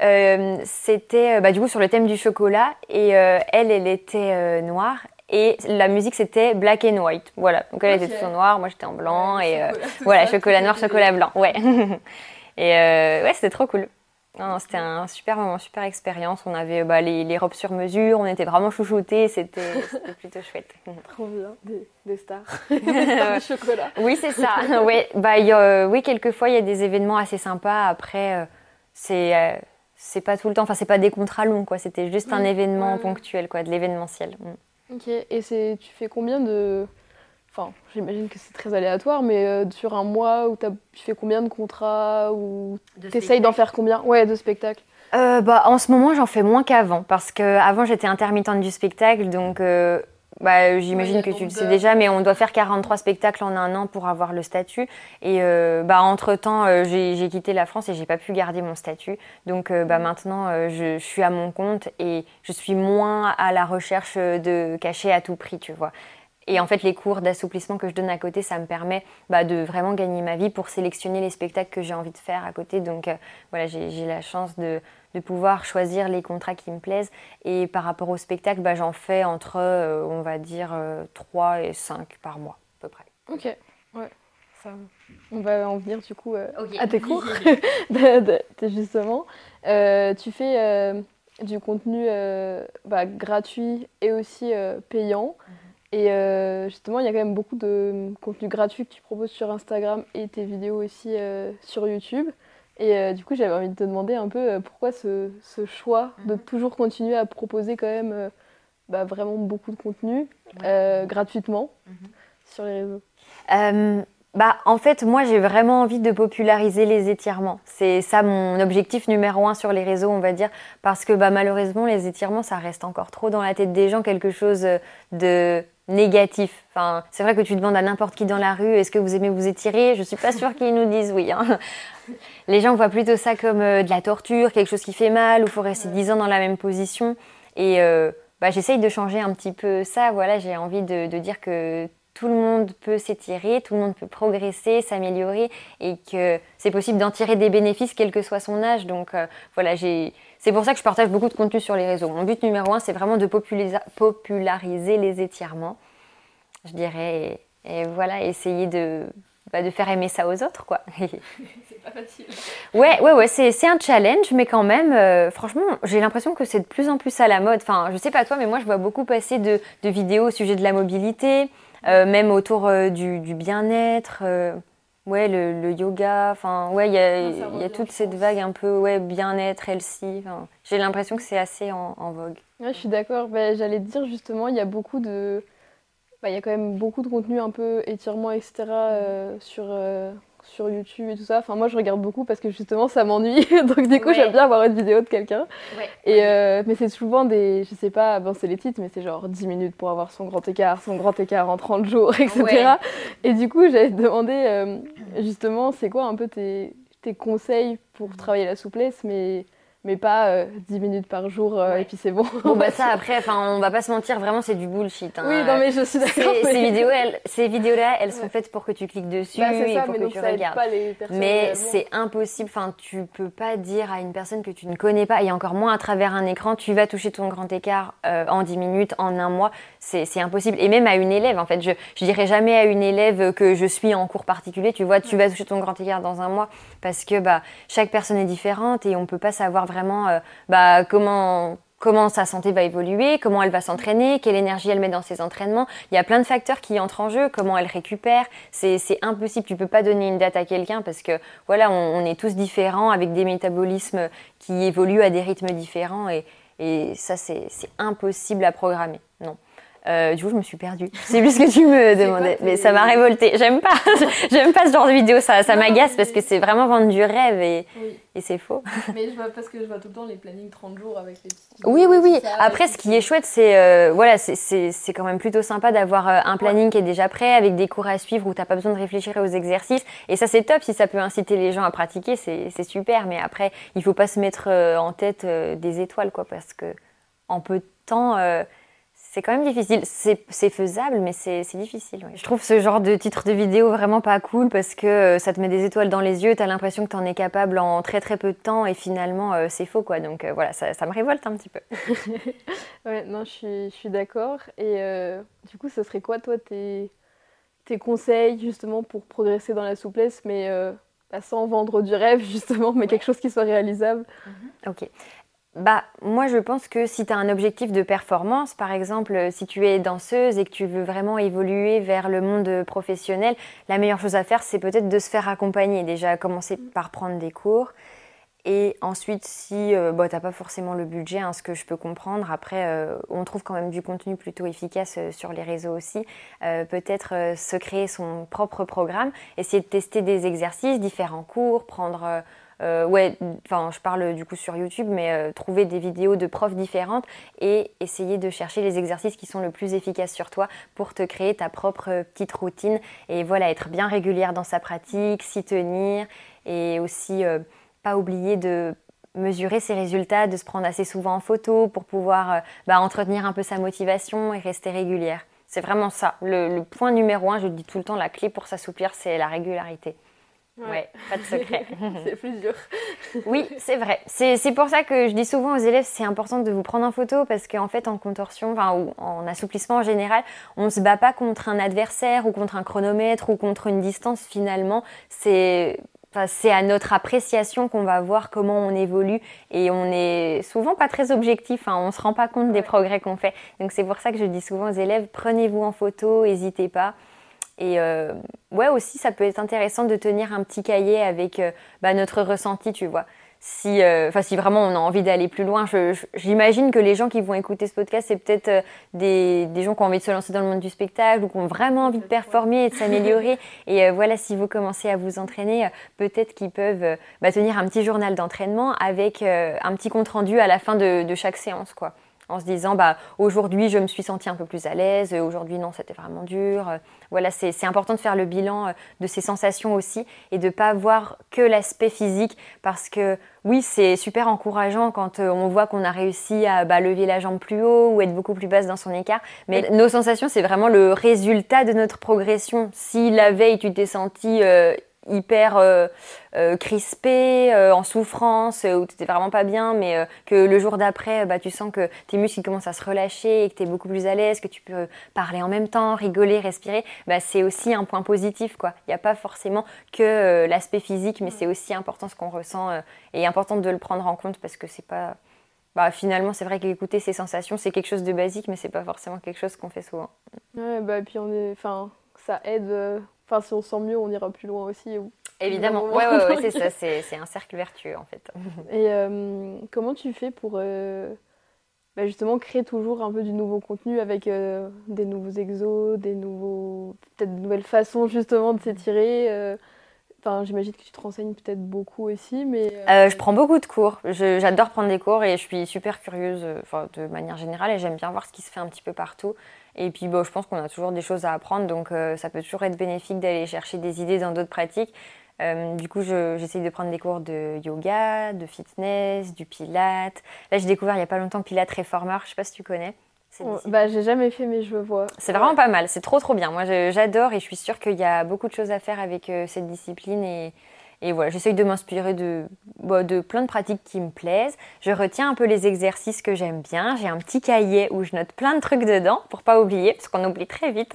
c'était, bah, du coup, sur le thème du chocolat et elle, elle était noire et la musique c'était black and white. Voilà. Donc elle était tout en noir, moi j'étais en blanc et euh, voilà, chocolat noir, chocolat blanc. Ouais. et euh, ouais, c'était trop cool. C'était un super moment, super expérience. On avait bah, les, robes sur mesure, on était vraiment chouchoutés, c'était plutôt chouette. Trop bien, des, stars. du chocolat. Oui, c'est ça. ouais, bah, oui, quelquefois il y a des événements assez sympas. Après, euh, c'est c'est pas tout le temps, enfin c'est pas des contrats longs quoi. C'était juste un événement ponctuel quoi, de l'événementiel. Ok, et c'est, tu fais combien de. Enfin, j'imagine que c'est très aléatoire, mais euh, sur un mois où tu fais combien de contrats ou t'essayes d'en faire combien? Ouais, de spectacles. Euh, bah, en ce moment, j'en fais moins qu'avant parce qu'avant, j'étais intermittente du spectacle, donc euh, bah, j'imagine que tu le sais déjà, mais on doit faire 43 spectacles en un an pour avoir le statut. Et euh, bah, entre-temps, euh, j'ai quitté la France et j'ai pas pu garder mon statut. Donc euh, bah, maintenant, je, je, suis à mon compte et je suis moins à la recherche de cacher à tout prix, tu vois. Et en fait, les cours d'assouplissement que je donne à côté, ça me permet bah, de vraiment gagner ma vie pour sélectionner les spectacles que j'ai envie de faire à côté. Donc voilà, j'ai la chance de, de pouvoir choisir les contrats qui me plaisent. Et par rapport au spectacle, bah, j'en fais entre, euh, on va dire, 3 euh, et 5 par mois, à peu près. Ok, ouais. Ça, on va en venir du coup euh, à tes cours, de, justement. tu fais du contenu bah, gratuit et aussi payant. Mhm. Et justement, il y a quand même beaucoup de contenu gratuit que tu proposes sur Instagram et tes vidéos aussi sur YouTube. Et euh, du coup, j'avais envie de te demander un peu euh, pourquoi ce, ce choix de mhm. toujours continuer à proposer quand même euh, bah, vraiment beaucoup de contenu gratuitement mhm. sur les réseaux? bah, en fait, moi, j'ai vraiment envie de populariser les étirements. C'est ça mon objectif numéro un sur les réseaux, on va dire, parce que bah, malheureusement, les étirements, ça reste encore trop dans la tête des gens, quelque chose de négatif. Enfin, c'est vrai que tu demandes à n'importe qui dans la rue, est-ce que vous aimez vous étirer? Je suis pas sûre qu'ils nous disent oui. Hein. Les gens voient plutôt ça comme euh, de la torture, quelque chose qui fait mal, ou faut rester 10 ans dans la même position. Et euh, bah, j'essaye de changer un petit peu ça. Voilà, j'ai envie de, dire que tout le monde peut s'étirer, tout le monde peut progresser, s'améliorer, et que c'est possible d'en tirer des bénéfices quel que soit son âge. Donc euh, voilà, c'est pour ça que je partage beaucoup de contenu sur les réseaux. Mon but numéro un, c'est vraiment de populariser les étirements, je dirais, et voilà, essayer de bah, de faire aimer ça aux autres, quoi. c'est pas facile. Ouais, ouais, ouais, c'est un challenge, mais quand même, euh, franchement, j'ai l'impression que c'est de plus en plus à la mode. Enfin, je sais pas toi, mais moi, je vois beaucoup passer de, de vidéos au sujet de la mobilité, euh, même autour euh, du, du bien-être. Ouais, le, le, yoga. Enfin, ouais, il y a, y a toute cette vague un peu, ouais, bien-être, healthy. j'ai l'impression que c'est assez en, en, vogue. Ouais, je suis d'accord. Ben, J'allais te dire justement, il y a beaucoup de bah, il y a quand même beaucoup de contenu un peu étirement, etc. Euh, sur, euh, sur YouTube et tout ça. Enfin, moi, je regarde beaucoup parce que justement, ça m'ennuie. Donc, du coup, j'aime bien avoir une vidéo de quelqu'un. Et, euh, mais c'est souvent des, je sais pas, bon, c'est les titres, mais c'est genre 10 minutes pour avoir son grand écart, son grand écart en 30 jours, etc. Et du coup, j'avais demandé justement, c'est quoi un peu tes, tes conseils pour travailler la souplesse, mais mais pas 10 euh, minutes par jour euh, et puis c'est bon. Bon bah ça après, enfin on va pas se mentir, vraiment c'est du bullshit. Hein. Oui non mais je suis d'accord. Ces, vidéos, elles, ces vidéos là, elles sont faites pour que tu cliques dessus bah, et pour que tu regardes. mais c'est impossible, enfin tu peux pas dire à une personne que tu ne connais pas et encore moins à travers un écran, tu vas toucher ton grand écart euh, en 10 minutes, en un mois, c'est impossible. Et même à une élève en fait, je, je dirais jamais à une élève que je suis en cours particulier, tu vois, tu vas toucher ton grand écart dans un mois parce que bah chaque personne est différente et on peut pas savoir vraiment euh, bah, comment comment sa santé va évoluer, comment elle va s'entraîner, quelle énergie elle met dans ses entraînements. Il y a plein de facteurs qui entrent en jeu, comment elle récupère. C'est impossible, tu peux pas donner une date à quelqu'un parce que voilà, on, est tous différents avec des métabolismes qui évoluent à des rythmes différents et, et ça c'est impossible à programmer. Non. Euh, du coup, je me suis perdue. C'est plus ce que tu me demandais, mais ça m'a révolté. J'aime pas, j'aime pas ce genre de vidéo. Ça, ça m'agace parce que c'est vraiment vendre du rêve et, et c'est faux. Mais je vois parce que je vois tout le temps les plannings 30 jours avec les. Oui, oui, oui. Après, ce qui est chouette, c'est euh, voilà, c'est quand même plutôt sympa d'avoir euh, un planning qui est déjà prêt avec des cours à suivre où t'as pas besoin de réfléchir aux exercices. Et ça, c'est top si ça peut inciter les gens à pratiquer, c'est super. Mais après, il faut pas se mettre en tête des étoiles, quoi, parce que en peu de temps c'est quand même difficile. C'est faisable, mais c'est difficile. Je trouve ce genre de titre de vidéo vraiment pas cool parce que euh, ça te met des étoiles dans les yeux, tu as l'impression que tu en es capable en très très peu de temps et finalement euh, c'est faux quoi. Donc euh, voilà, ça, me révolte un petit peu. ouais, non, je suis, je suis d'accord. Et du coup, ce serait quoi toi tes, tes conseils justement pour progresser dans la souplesse, mais sans vendre du rêve justement, mais quelque chose qui soit réalisable? Ok bah, moi, je pense que si tu as un objectif de performance, par exemple, euh, si tu es danseuse et que tu veux vraiment évoluer vers le monde professionnel, la meilleure chose à faire, c'est peut-être de se faire accompagner. Déjà, commencer mm. par prendre des cours. Et ensuite, si euh, bah, tu n'as pas forcément le budget, hein, ce que je peux comprendre, après, euh, on trouve quand même du contenu plutôt efficace sur les réseaux aussi. peut-être se créer son propre programme, essayer de tester des exercices, différents cours, prendre euh, ouais, enfin, je parle du coup sur YouTube, mais euh, trouver des vidéos de profs différentes et essayer de chercher les exercices qui sont le plus efficaces sur toi pour te créer ta propre petite routine et voilà, être bien régulière dans sa pratique, s'y tenir et aussi euh, pas oublier de mesurer ses résultats, de se prendre assez souvent en photo pour pouvoir bah, entretenir un peu sa motivation et rester régulière. C'est vraiment ça. Le, le point numéro un, je dis tout le temps, la clé pour s'assouplir, c'est la régularité. Ouais, pas de secret. c'est plus dur. oui, c'est vrai. C'est pour ça que je dis souvent aux élèves, c'est important de vous prendre en photo parce qu'en fait, en contorsion, enfin, ou en assouplissement en général, on ne se bat pas contre un adversaire ou contre un chronomètre ou contre une distance finalement. C'est c'est à notre appréciation qu'on va voir comment on évolue et on est souvent pas très objectif, hein, on se rend pas compte des progrès qu'on fait. Donc c'est pour ça que je dis souvent aux élèves, prenez-vous en photo, n'hésitez pas. Et euh, ouais, aussi, ça peut être intéressant de tenir un petit cahier avec euh, bah, notre ressenti, tu vois. Si, euh, si vraiment on a envie d'aller plus loin, j'imagine que les gens qui vont écouter ce podcast, c'est peut-être des, des, gens qui ont envie de se lancer dans le monde du spectacle ou qui ont vraiment envie de performer et de s'améliorer. et voilà, si vous commencez à vous entraîner, peut-être qu'ils peuvent bah, tenir un petit journal d'entraînement avec un petit compte rendu à la fin de, de chaque séance, quoi en se disant bah aujourd'hui je me suis sentie un peu plus à l'aise, aujourd'hui non c'était vraiment dur. Voilà, c'est important de faire le bilan euh, de ces sensations aussi et de pas voir que l'aspect physique parce que oui c'est super encourageant quand euh, on voit qu'on a réussi à bah, lever la jambe plus haut ou être beaucoup plus basse dans son écart, mais nos sensations c'est vraiment le résultat de notre progression. Si la veille tu t'es senti euh, hyper euh, euh, crispé, euh, en souffrance, où tu n'étais vraiment pas bien, mais que le jour d'après, bah, tu sens que tes muscles commencent à se relâcher et que tu es beaucoup plus à l'aise, que tu peux parler en même temps, rigoler, respirer, bah, c'est aussi un point positif. Il n'y a pas forcément que l'aspect physique, mais c'est aussi important ce qu'on ressent et important de le prendre en compte parce que c'est pas... Bah, finalement, c'est vrai qu'écouter ses sensations, c'est quelque chose de basique, mais c'est pas forcément quelque chose qu'on fait souvent. Ouais, bah, puis on est... enfin, ça aide Enfin, si on sent mieux, on ira plus loin aussi. Évidemment, ouais, ouais, ouais c'est ça, c'est un cercle vertueux en fait. Et euh, comment tu fais pour euh, bah, justement créer toujours un peu du nouveau contenu avec euh, des nouveaux exos, des nouveaux, peut-être de nouvelles façons justement de s'étirer Enfin, j'imagine que tu te renseignes peut-être beaucoup aussi, mais... je prends beaucoup de cours. J'adore prendre des cours et je suis super curieuse de manière générale et j'aime bien voir ce qui se fait un petit peu partout. Et puis bon, je pense qu'on a toujours des choses à apprendre, donc euh, ça peut toujours être bénéfique d'aller chercher des idées dans d'autres pratiques. Euh, du coup, j'essaye de prendre des cours de yoga, de fitness, du pilate. Là, j'ai découvert il n'y a pas longtemps Pilate Reformer, je ne sais pas si tu connais. bah, j'ai jamais fait, mais je vois. C'est vraiment pas mal, c'est trop trop bien. Moi, j'adore et je suis sûre qu'il y a beaucoup de choses à faire avec euh, cette discipline et, et voilà, j'essaye de m'inspirer de, bah, de plein de pratiques qui me plaisent. Je retiens un peu les exercices que j'aime bien. J'ai un petit cahier où je note plein de trucs dedans pour pas oublier, parce qu'on oublie très vite.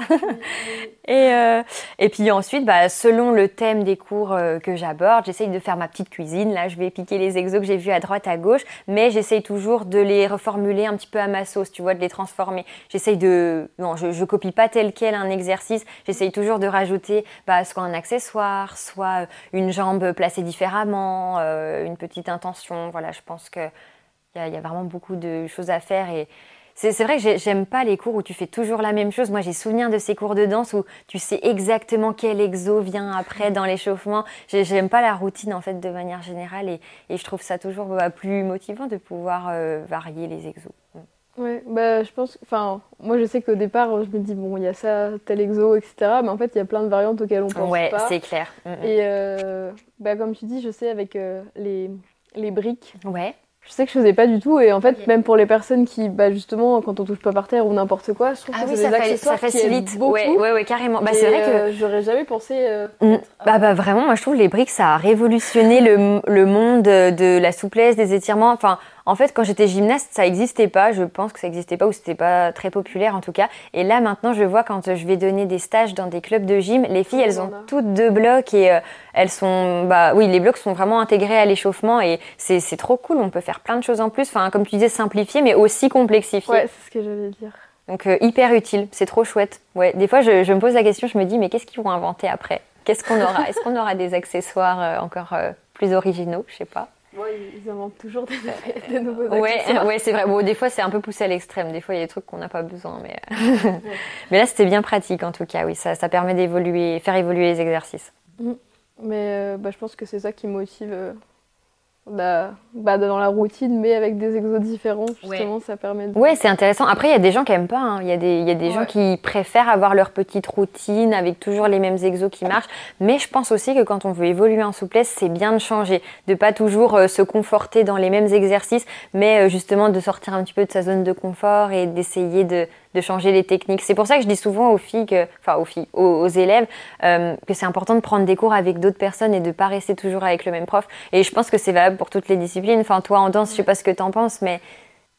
et, euh, et puis ensuite, bah, selon le thème des cours euh, que j'aborde, j'essaye de faire ma petite cuisine. Là, je vais piquer les exos que j'ai vus à droite, à gauche, mais j'essaye toujours de les reformuler un petit peu à ma sauce, tu vois, de les transformer. J'essaye de... Non, je, je copie pas tel quel un exercice. J'essaye toujours de rajouter bah, soit un accessoire, soit une jambe placer différemment, euh, une petite intention. Voilà, je pense qu'il y, y a vraiment beaucoup de choses à faire et c'est vrai que j'aime pas les cours où tu fais toujours la même chose. Moi, j'ai souvenir de ces cours de danse où tu sais exactement quel exo vient après dans l'échauffement. J'aime pas la routine en fait de manière générale et, je trouve ça toujours bah, plus motivant de pouvoir euh, varier les exos. Ouais, bah je pense, enfin, moi je sais qu'au départ, je me dis bon, il y a ça, tel exo, etc. Mais en fait, il y a plein de variantes auxquelles on pense pas. Ouais, c'est clair. Mm, mm. Et euh, bah comme tu dis, je sais avec euh, les les briques. Ouais je sais que je faisais pas du tout et en fait même pour les personnes qui bah justement quand on touche pas par terre ou n'importe quoi je trouve ah que oui, c'est ça, des accessoires ça facilite beaucoup. ouais, ouais ouais carrément bah c'est vrai que euh, j'aurais jamais pensé euh, mm. bah bah vraiment moi je trouve les briques ça a révolutionné le, le monde de la souplesse des étirements enfin en fait, quand j'étais gymnaste, ça n'existait pas. Je pense que ça n'existait pas ou c'était pas très populaire en tout cas. Et là, maintenant, je vois quand je vais donner des stages dans des clubs de gym, les filles, elles ont toutes deux blocs et euh, elles sont, bah oui, les blocs sont vraiment intégrés à l'échauffement et c'est trop cool. On peut faire plein de choses en plus. Enfin, comme tu disais, simplifier, mais aussi complexifier. Ouais, c'est ce que j'allais dire. Donc euh, hyper utile, c'est trop chouette. Ouais, des fois, je, me pose la question, je me dis, mais qu'est-ce qu'ils vont inventer après? Qu'est-ce qu'on aura? Est-ce qu'on aura des accessoires euh, encore plus originaux? Je sais pas. Ouais, ils inventent toujours des, des nouveaux Ouais, ouais c'est vrai. Bon, des fois, c'est un peu poussé à l'extrême. Des fois, il y a des trucs qu'on n'a pas besoin. Mais, euh, mais là, c'était bien pratique, en tout cas. Oui, ça, ça permet d'évoluer, faire évoluer les exercices. Mm. Mais euh, bah, je pense que c'est ça qui motive euh, bah, bah, dans la routine, mais avec des exos différents, justement, ça permet de... Ouais, c'est intéressant. Après, il y a des gens qui n'aiment pas. Hein. Il y a des, y a des gens qui préfèrent avoir leur petite routine avec toujours les mêmes exos qui marchent. Mais je pense aussi que quand on veut évoluer en souplesse, c'est bien de changer, de pas toujours euh, se conforter dans les mêmes exercices, mais euh, justement de sortir un petit peu de sa zone de confort et d'essayer de, de changer les techniques. C'est pour ça que je dis souvent aux filles, que, enfin aux filles, aux, élèves, euh, que c'est important de prendre des cours avec d'autres personnes et de pas rester toujours avec le même prof. Et je pense que c'est valable pour toutes les disciplines. Enfin, toi en danse, je sais pas ce que tu en penses, mais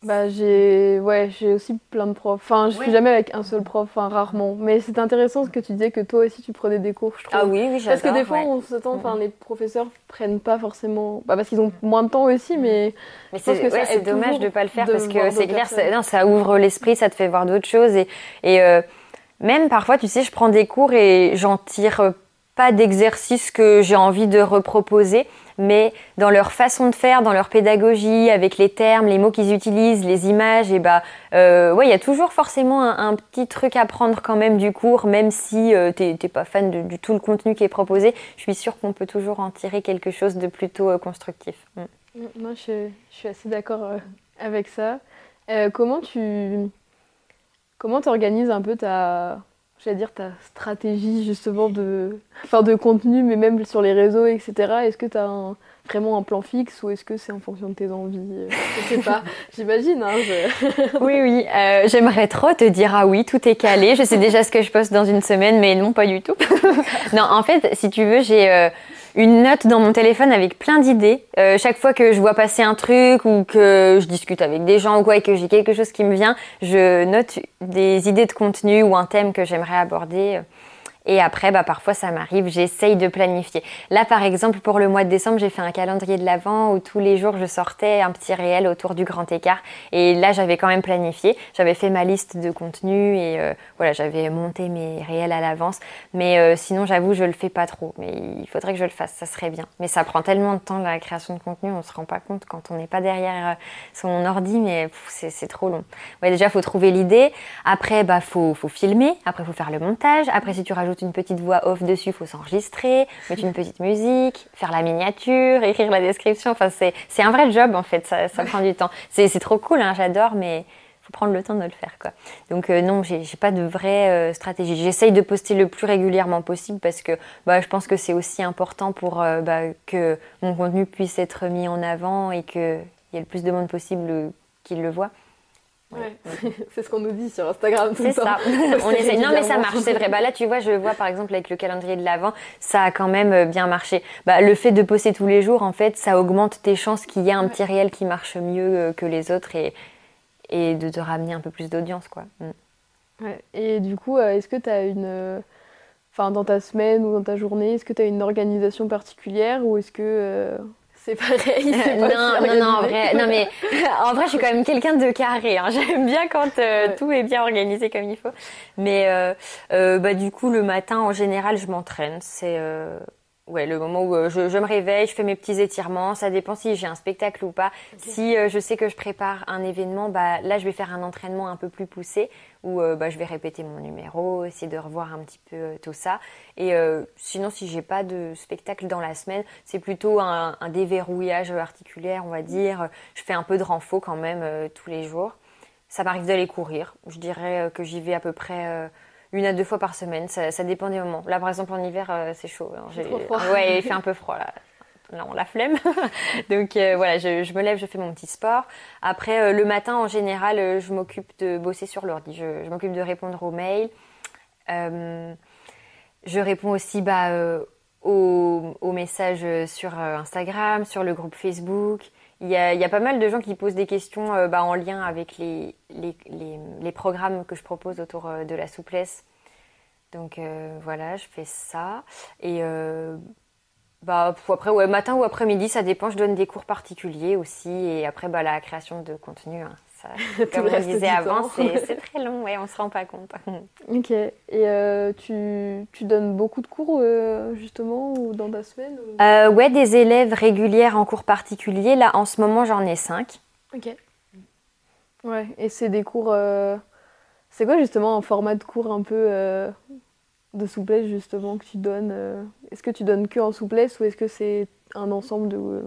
bah j'ai ouais j'ai aussi plein de profs. Enfin je suis jamais avec un seul prof, enfin rarement. Mais c'est intéressant ce que tu disais que toi aussi tu prenais des cours, je trouve. Ah oui oui Parce que des fois on s'attend, enfin les professeurs prennent pas forcément, bah, parce qu'ils ont moins de temps aussi, mais. Mais c'est dommage de pas le faire parce que c'est clair, ça, non, ça ouvre l'esprit, ça te fait voir d'autres choses et et euh, même parfois tu sais je prends des cours et j'en tire pas d'exercice que j'ai envie de reproposer mais dans leur façon de faire, dans leur pédagogie, avec les termes, les mots qu'ils utilisent, les images, et bah euh, ouais, il y a toujours forcément un, petit truc à prendre quand même du cours, même si euh, t'es pas fan du tout le contenu qui est proposé. Je suis sûre qu'on peut toujours en tirer quelque chose de plutôt euh, constructif. Mm. Mm, moi, je, suis assez d'accord avec ça. comment tu comment organises un peu ta j'allais dire ta stratégie justement de, enfin, de contenu, mais même sur les réseaux, etc. Est-ce que tu as vraiment un plan fixe ou est-ce que c'est en fonction de tes envies euh, Je sais pas, j'imagine. Hein, oui, oui, euh, j'aimerais trop te dire ah oui, tout est calé. Je sais déjà ce que je poste dans une semaine, mais non, pas du tout. non, en fait, si tu veux, j'ai euh, une note dans mon téléphone avec plein d'idées. Euh, chaque fois que je vois passer un truc ou que je discute avec des gens ou quoi et que j'ai quelque chose qui me vient, je note des idées de contenu ou un thème que j'aimerais aborder. Et après, bah, parfois ça m'arrive, j'essaye de planifier. Là, par exemple, pour le mois de décembre, j'ai fait un calendrier de l'Avent où tous les jours je sortais un petit réel autour du grand écart. Et là, j'avais quand même planifié. J'avais fait ma liste de contenu et euh, voilà, j'avais monté mes réels à l'avance. Mais euh, sinon, j'avoue, je le fais pas trop. Mais il faudrait que je le fasse, ça serait bien. Mais ça prend tellement de temps la création de contenu, on se rend pas compte quand on n'est pas derrière euh, son ordi, mais c'est trop long. Ouais, déjà, faut trouver l'idée. Après, bah, faut, faut filmer. Après, faut faire le montage. Après, si tu rajoutes une petite voix off dessus, faut s'enregistrer, mettre une petite musique, faire la miniature, écrire la description. Enfin, c'est un vrai job en fait, ça, prend du temps. C'est trop cool, hein, j'adore, mais faut prendre le temps de le faire quoi. Donc euh, non, j'ai pas de vraie euh, stratégie. J'essaye de poster le plus régulièrement possible parce que bah, je pense que c'est aussi important pour euh, bah, que mon contenu puisse être mis en avant et qu'il y ait le plus de monde possible qui le voit. Ouais. c'est ce qu'on nous dit sur Instagram. C'est ça. On essaye. Non, mais ça marche, c'est vrai. Bah là, tu vois, je vois par exemple avec le calendrier de l'avant, ça a quand même euh, bien marché. Bah, le fait de poster tous les jours, en fait, ça augmente tes chances qu'il y ait un petit réel qui marche mieux euh, que les autres et, et de te ramener un peu plus d'audience, quoi. Mm. Ouais. Et du coup, euh, est-ce que tu as une. Enfin, dans ta semaine ou dans ta journée, est-ce que tu as une organisation particulière ou est-ce que c'est pareil. non, non, non, en vrai, non, mais en vrai, je suis quand même quelqu'un de carré. Hein. J'aime bien quand euh, tout est bien organisé comme il faut. Mais euh, euh, bah du coup, le matin, en général, je m'entraîne. C'est ouais, le moment où je, je, me réveille, je fais mes petits étirements. Ça dépend si j'ai un spectacle ou pas. Si je sais que je prépare un événement, bah, là, je vais faire un entraînement un peu plus poussé où bah, je vais répéter mon numéro, essayer de revoir un petit peu tout ça. Et sinon, si j'ai pas de spectacle dans la semaine, c'est plutôt un, un, déverrouillage articulaire, on va dire. Je fais un peu de renfort quand même tous les jours. Ça m'arrive d'aller courir. Je dirais que j'y vais à peu près une à deux fois par semaine. Ça, dépend des moments. Là, par exemple, en hiver, euh, c'est chaud. Hein. trop froid. Ouais, il fait un peu froid là. Là, on la flemme. Donc euh, voilà, je, me lève, je fais mon petit sport. Après, euh, le matin, en général, je m'occupe de bosser sur l'ordi. Je, m'occupe de répondre aux mails. je réponds aussi bah, aux, aux, messages sur Instagram, sur le groupe Facebook. Il y, a, pas mal de gens qui posent des questions euh, bah, en lien avec les, les, programmes que je propose autour euh, de la souplesse. Donc euh, voilà, je fais ça. Et bah, après, ouais, matin ou après-midi, ça dépend. Je donne des cours particuliers aussi. Et après, bah, la création de contenu, hein, comme je disais avant, c'est très long, ouais, on ne se rend pas compte. ok. Et euh, tu, tu, donnes beaucoup de cours euh, justement ou dans ta semaine euh, Ouais, des élèves régulières en cours particuliers. Là, en ce moment, j'en ai cinq. Ok. Ouais, et c'est des cours. C'est quoi justement un format de cours un peu de souplesse justement que tu donnes Est-ce que tu donnes que en souplesse ou est-ce que c'est un ensemble de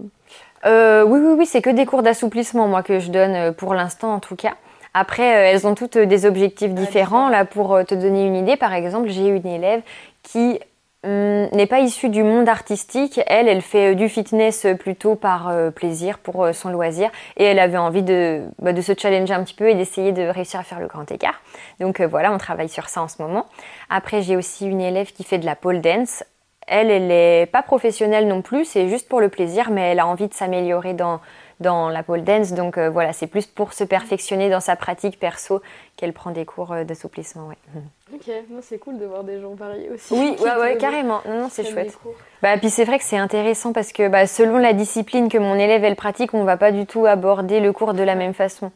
euh, oui, oui, oui, c'est que des cours d'assouplissement, moi, que je donne euh, pour l'instant, en tout cas. Après, euh, elles ont toutes des objectifs différents. Là, pour te donner une idée, par exemple, j'ai une élève qui hum, n'est pas issue du monde artistique. Elle, elle fait du fitness plutôt par plaisir, pour son loisir. Et elle avait envie de, bah, de se challenger un petit peu et d'essayer de réussir à faire le grand écart. Donc voilà, on travaille sur ça en ce moment. Après, j'ai aussi une élève qui fait de la pole dance. Elle, elle n'est pas professionnelle non plus, c'est juste pour le plaisir, mais elle a envie de s'améliorer dans, dans la pole dance. Donc euh, voilà, c'est plus pour se perfectionner dans sa pratique perso qu'elle prend des cours euh, d'assouplissement. Ouais. Ok, c'est cool de voir des gens variés aussi. Oui, ouais, ouais, carrément. Non, non, c'est chouette. Bah, puis c'est vrai que c'est intéressant parce que bah, selon la discipline que mon élève elle pratique, on va pas du tout aborder le cours de la même façon.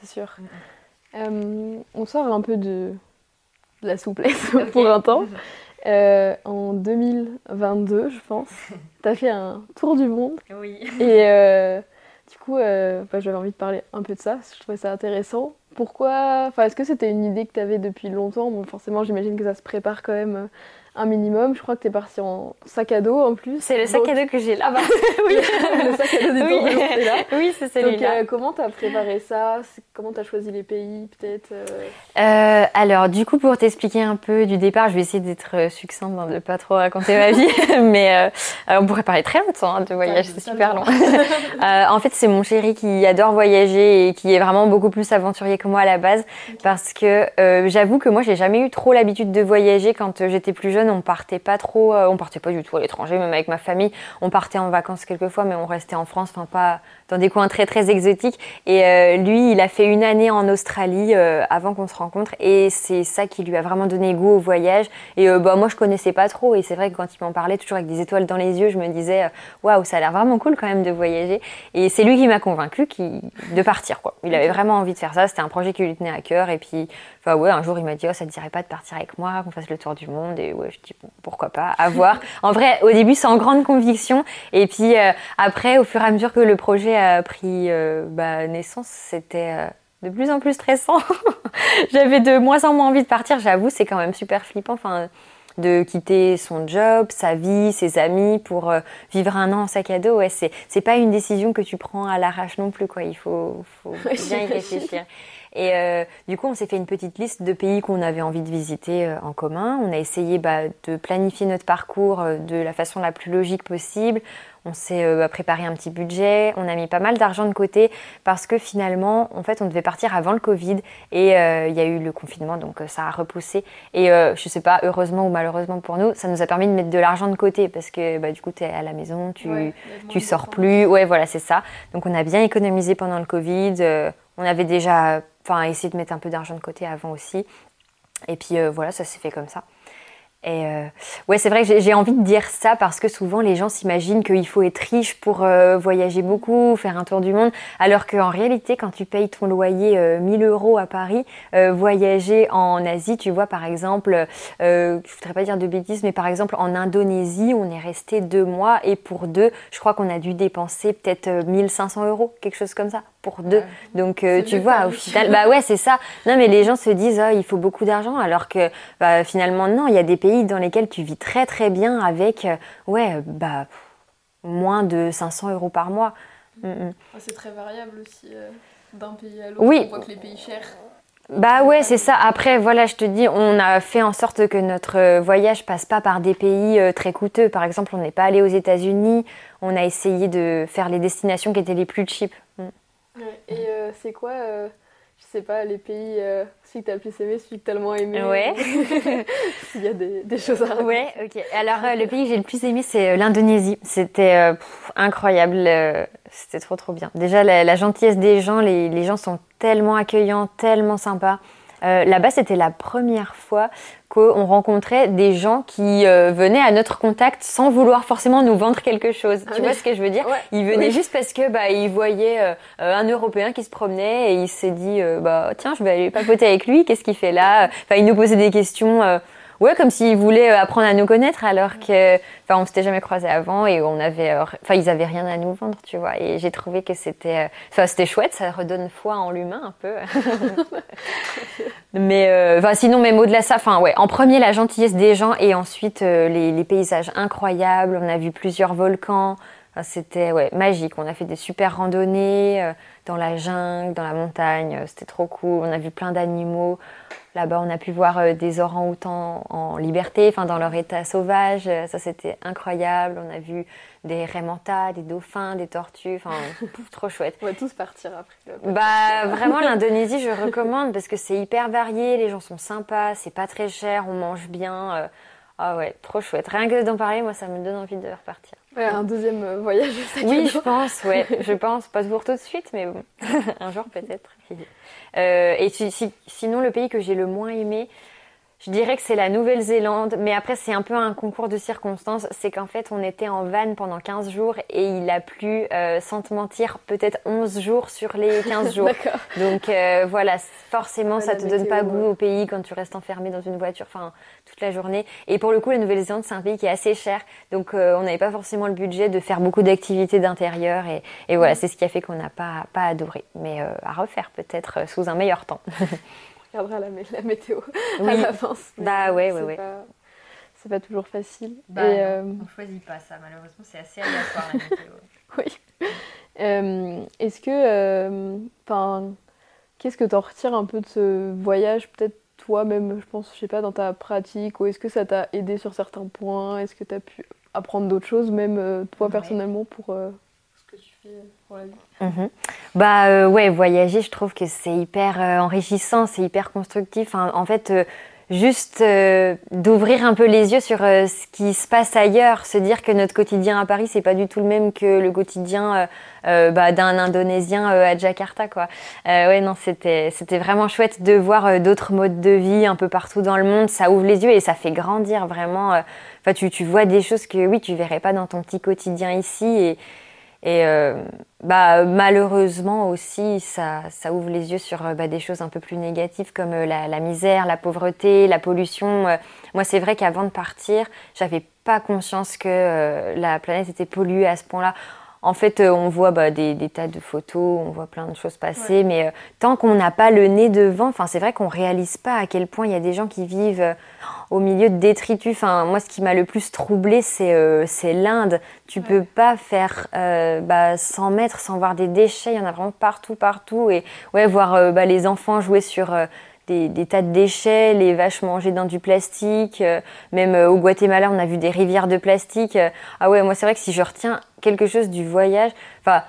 C'est sûr. Euh, on sort un peu de, la souplesse pour un temps. Euh, en 2022, je pense, tu as fait un tour du monde. Oui. Et euh, du coup, euh, bah, j'avais envie de parler un peu de ça, je trouvais ça intéressant. Pourquoi Enfin, est-ce que c'était une idée que tu avais depuis longtemps? Bon, forcément, j'imagine que ça se prépare quand même un minimum. Je crois que tu es parti en sac à dos en plus. C'est le sac à dos que j'ai là. Bah, oui, le sac à dos du oui. c'est là. Oui, c'est celui-là. Donc, euh, comment tu as préparé ça? Comment tu as choisi les pays, peut-être euh? Euh, Alors, du coup, pour t'expliquer un peu du départ, je vais essayer d'être succincte, hein, de ne pas trop raconter ma vie. Mais on pourrait parler très longtemps hein, de voyage, c'est super long. en fait, c'est mon chéri qui adore voyager et qui est vraiment beaucoup plus aventurier que moi à la base. Parce que j'avoue que moi, j'ai jamais eu trop l'habitude de voyager quand j'étais plus jeune on partait pas trop, euh, on partait pas du tout à l'étranger, même avec ma famille. On partait en vacances quelquefois, mais on restait en France, enfin pas dans des coins très très exotiques. Et euh, lui, il a fait une année en Australie euh, avant qu'on se rencontre, et c'est ça qui lui a vraiment donné goût au voyage. Et bah moi, je connaissais pas trop, et c'est vrai que quand il m'en parlait, toujours avec des étoiles dans les yeux, je me disais waouh, ça a l'air vraiment cool quand même de voyager. Et c'est lui qui m'a convaincu de partir quoi. Il avait vraiment envie de faire ça. C'était un projet qui lui tenait à cœur, et puis enfin ouais, un jour il m'a dit oh ça te dirait pas de partir avec moi, qu'on fasse le tour du monde, et ouais je dis pourquoi pas, à voir. en vrai, au début, c'est en grande conviction. Et puis euh, après, au fur et à mesure que le projet a pris euh, bah, naissance, c'était euh, de plus en plus stressant. J'avais de moins en moins envie de partir, j'avoue, c'est quand même super flippant. Enfin, de quitter son job, sa vie, ses amis pour vivre un an en sac à dos, ouais, c'est, c'est pas une décision que tu prends à l'arrache non plus, quoi. Il faut, faut bien y réfléchir. Et euh, du coup, on s'est fait une petite liste de pays qu'on avait envie de visiter euh, en commun. On a essayé bah, de planifier notre parcours euh, de la façon la plus logique possible. On s'est bah, préparé un petit budget. On a mis pas mal d'argent de côté parce que finalement, en fait, on devait partir avant le Covid et il y a eu le confinement, donc ça a repoussé. Et je sais pas, heureusement ou malheureusement pour nous, ça nous a permis de mettre de l'argent de côté parce que bah, du coup, tu es à la maison, tu, tu sors plus. Ouais, voilà, c'est ça. Donc on a bien économisé pendant le Covid. on avait déjà enfin essayer de mettre un peu d'argent de côté avant aussi. Et puis euh, voilà, ça s'est fait comme ça. Et euh, ouais, c'est vrai que j'ai envie de dire ça parce que souvent les gens s'imaginent qu'il faut être riche pour euh, voyager beaucoup, faire un tour du monde, alors qu'en réalité, quand tu payes ton loyer 1000 euros à Paris, voyager en Asie, tu vois, par exemple, je voudrais pas dire de bêtises, mais par exemple en Indonésie, on est resté deux mois et pour deux, je crois qu'on a dû dépenser peut-être 1500 euros, quelque chose comme ça pour deux. Donc euh, tu vois, au final, bah ouais, c'est ça. Non, mais les gens se disent, oh, il faut beaucoup d'argent, alors que bah, finalement, non, il y a des pays dans lesquels tu vis très très bien avec, euh, ouais, bah, moins de 500 euros par mois. Mm, mm. Ah, c'est très variable aussi euh, d'un pays à l'autre. Oui. On voit que les pays chers. Bah ouais, c'est ça. Après, voilà, je te dis, on a fait en sorte que notre voyage passe pas par des pays très coûteux. Par exemple, on n'est pas allé aux États-Unis. On a essayé de faire les destinations qui étaient les plus cheap. Et euh, c'est quoi, euh, je sais pas, les pays, euh, celui que t'as le plus aimé, celui que t'as le moins aimé Ouais. S'il y a des, des, choses à raconter. Ouais, ok. Alors, le pays que j'ai le plus aimé, c'est l'Indonésie. C'était incroyable. C'était trop, trop bien. Déjà, la, gentillesse des gens, les, les, gens sont tellement accueillants, tellement sympas. Là-bas, c'était la première fois qu'on rencontrait des gens qui euh, venaient à notre contact sans vouloir forcément nous vendre quelque chose. tu ah vois ce que je veux dire? Ils venaient juste parce que bah ils voyaient euh, un Européen qui se promenait et il s'est dit euh, bah tiens je vais aller papoter avec lui. Qu'est-ce qu'il fait là? Enfin il nous posait des questions ouais, comme s'ils voulaient euh, apprendre à nous connaître alors que, enfin, on s'était jamais croisés avant et on avait, euh, enfin, ils avaient rien à nous vendre, tu vois. Et j'ai trouvé que c'était, euh, enfin, c'était chouette, ça redonne foi en l'humain un peu. Mais, enfin, sinon, même au-delà de ça, enfin, ouais, en premier, la gentillesse des gens et ensuite les, les paysages incroyables. On a vu plusieurs volcans. C'était ouais, magique. On a fait des super randonnées dans la jungle, dans la montagne. C'était trop cool. On a vu plein d'animaux. Là-bas, on a pu voir euh, des orang-outans en liberté, enfin dans leur état sauvage. Euh, ça, c'était incroyable. On a vu des raimentas, des dauphins, des tortues. Enfin, trop chouette. On va tous partir après. Bah, vraiment, l'Indonésie, je recommande parce que c'est hyper varié. Les gens sont sympas, c'est pas très cher, on mange bien. Euh. Ah ouais, trop chouette. Rien que d'en parler, moi, ça me donne envie de repartir. Ouais, un deuxième voyage. Oui, je pense, ouais. je pense, pas pour tout de suite, mais bon, un jour peut-être. Euh, et sinon, le pays que j'ai le moins aimé, je dirais que c'est la Nouvelle-Zélande, mais après c'est un peu un concours de circonstances. C'est qu'en fait on était en van pendant 15 jours et il a plu, euh, sans te mentir, peut-être 11 jours sur les 15 jours. Donc euh, voilà, forcément ça te donne pas goût au pays quand tu restes enfermé dans une voiture enfin, toute la journée. Et pour le coup la Nouvelle-Zélande c'est un pays qui est assez cher, donc euh, on n'avait pas forcément le budget de faire beaucoup d'activités d'intérieur et, et, voilà, c'est ce qui a fait qu'on n'a pas, pas adoré. Mais à refaire peut-être sous un meilleur temps. regardera la, la météo à l'avance. Bah ouais, ouais, ouais. C'est pas toujours facile. Bah, et, euh... On choisit pas ça, malheureusement, c'est assez aléatoire la météo. oui. Euh, est-ce que. Euh, enfin. Qu'est-ce que tu en retires un peu de ce voyage Peut-être toi-même, je pense, je sais pas, dans ta pratique Ou est-ce que ça t'a aidé sur certains points? Est-ce que tu as pu apprendre d'autres choses, même euh, toi personnellement, pour Mhm. Bah euh, ouais, voyager, je trouve que c'est hyper euh, enrichissant, c'est hyper constructif. en fait, euh, juste d'ouvrir un peu les yeux sur ce qui se passe ailleurs, se dire que notre quotidien à Paris, c'est pas du tout le même que le quotidien bah, d'un Indonésien à Jakarta, quoi. ouais, non, c'était c'était vraiment chouette de voir d'autres modes de vie un peu partout dans le monde. Ça ouvre les yeux et ça fait grandir vraiment. Enfin, tu, tu vois des choses que oui, tu verrais pas dans ton petit quotidien ici et et euh, bah, malheureusement aussi, ça, ça, ouvre les yeux sur euh, bah, des choses un peu plus négatives comme euh, la, la misère, la pauvreté, la pollution. moi, c'est vrai qu'avant de partir, j'avais pas conscience que la planète était polluée à ce point-là. En fait, on voit bah, des, des, tas de photos, on voit plein de choses passer, mais tant qu'on n'a pas le nez devant, enfin, c'est vrai qu'on réalise pas à quel point il y a des gens qui vivent au milieu de détritus. Enfin, moi, ce qui m'a le plus troublé, c'est euh, l'Inde. Tu peux pas faire euh, bah, 100 mètres sans voir des déchets. Il y en a vraiment partout, partout. Et ouais, voir euh, bah, les enfants jouer sur euh, des, tas de déchets, les vaches manger dans du plastique. même au Guatemala, on a vu des rivières de plastique. ah ouais, moi, c'est vrai que si je retiens quelque chose du voyage, enfin.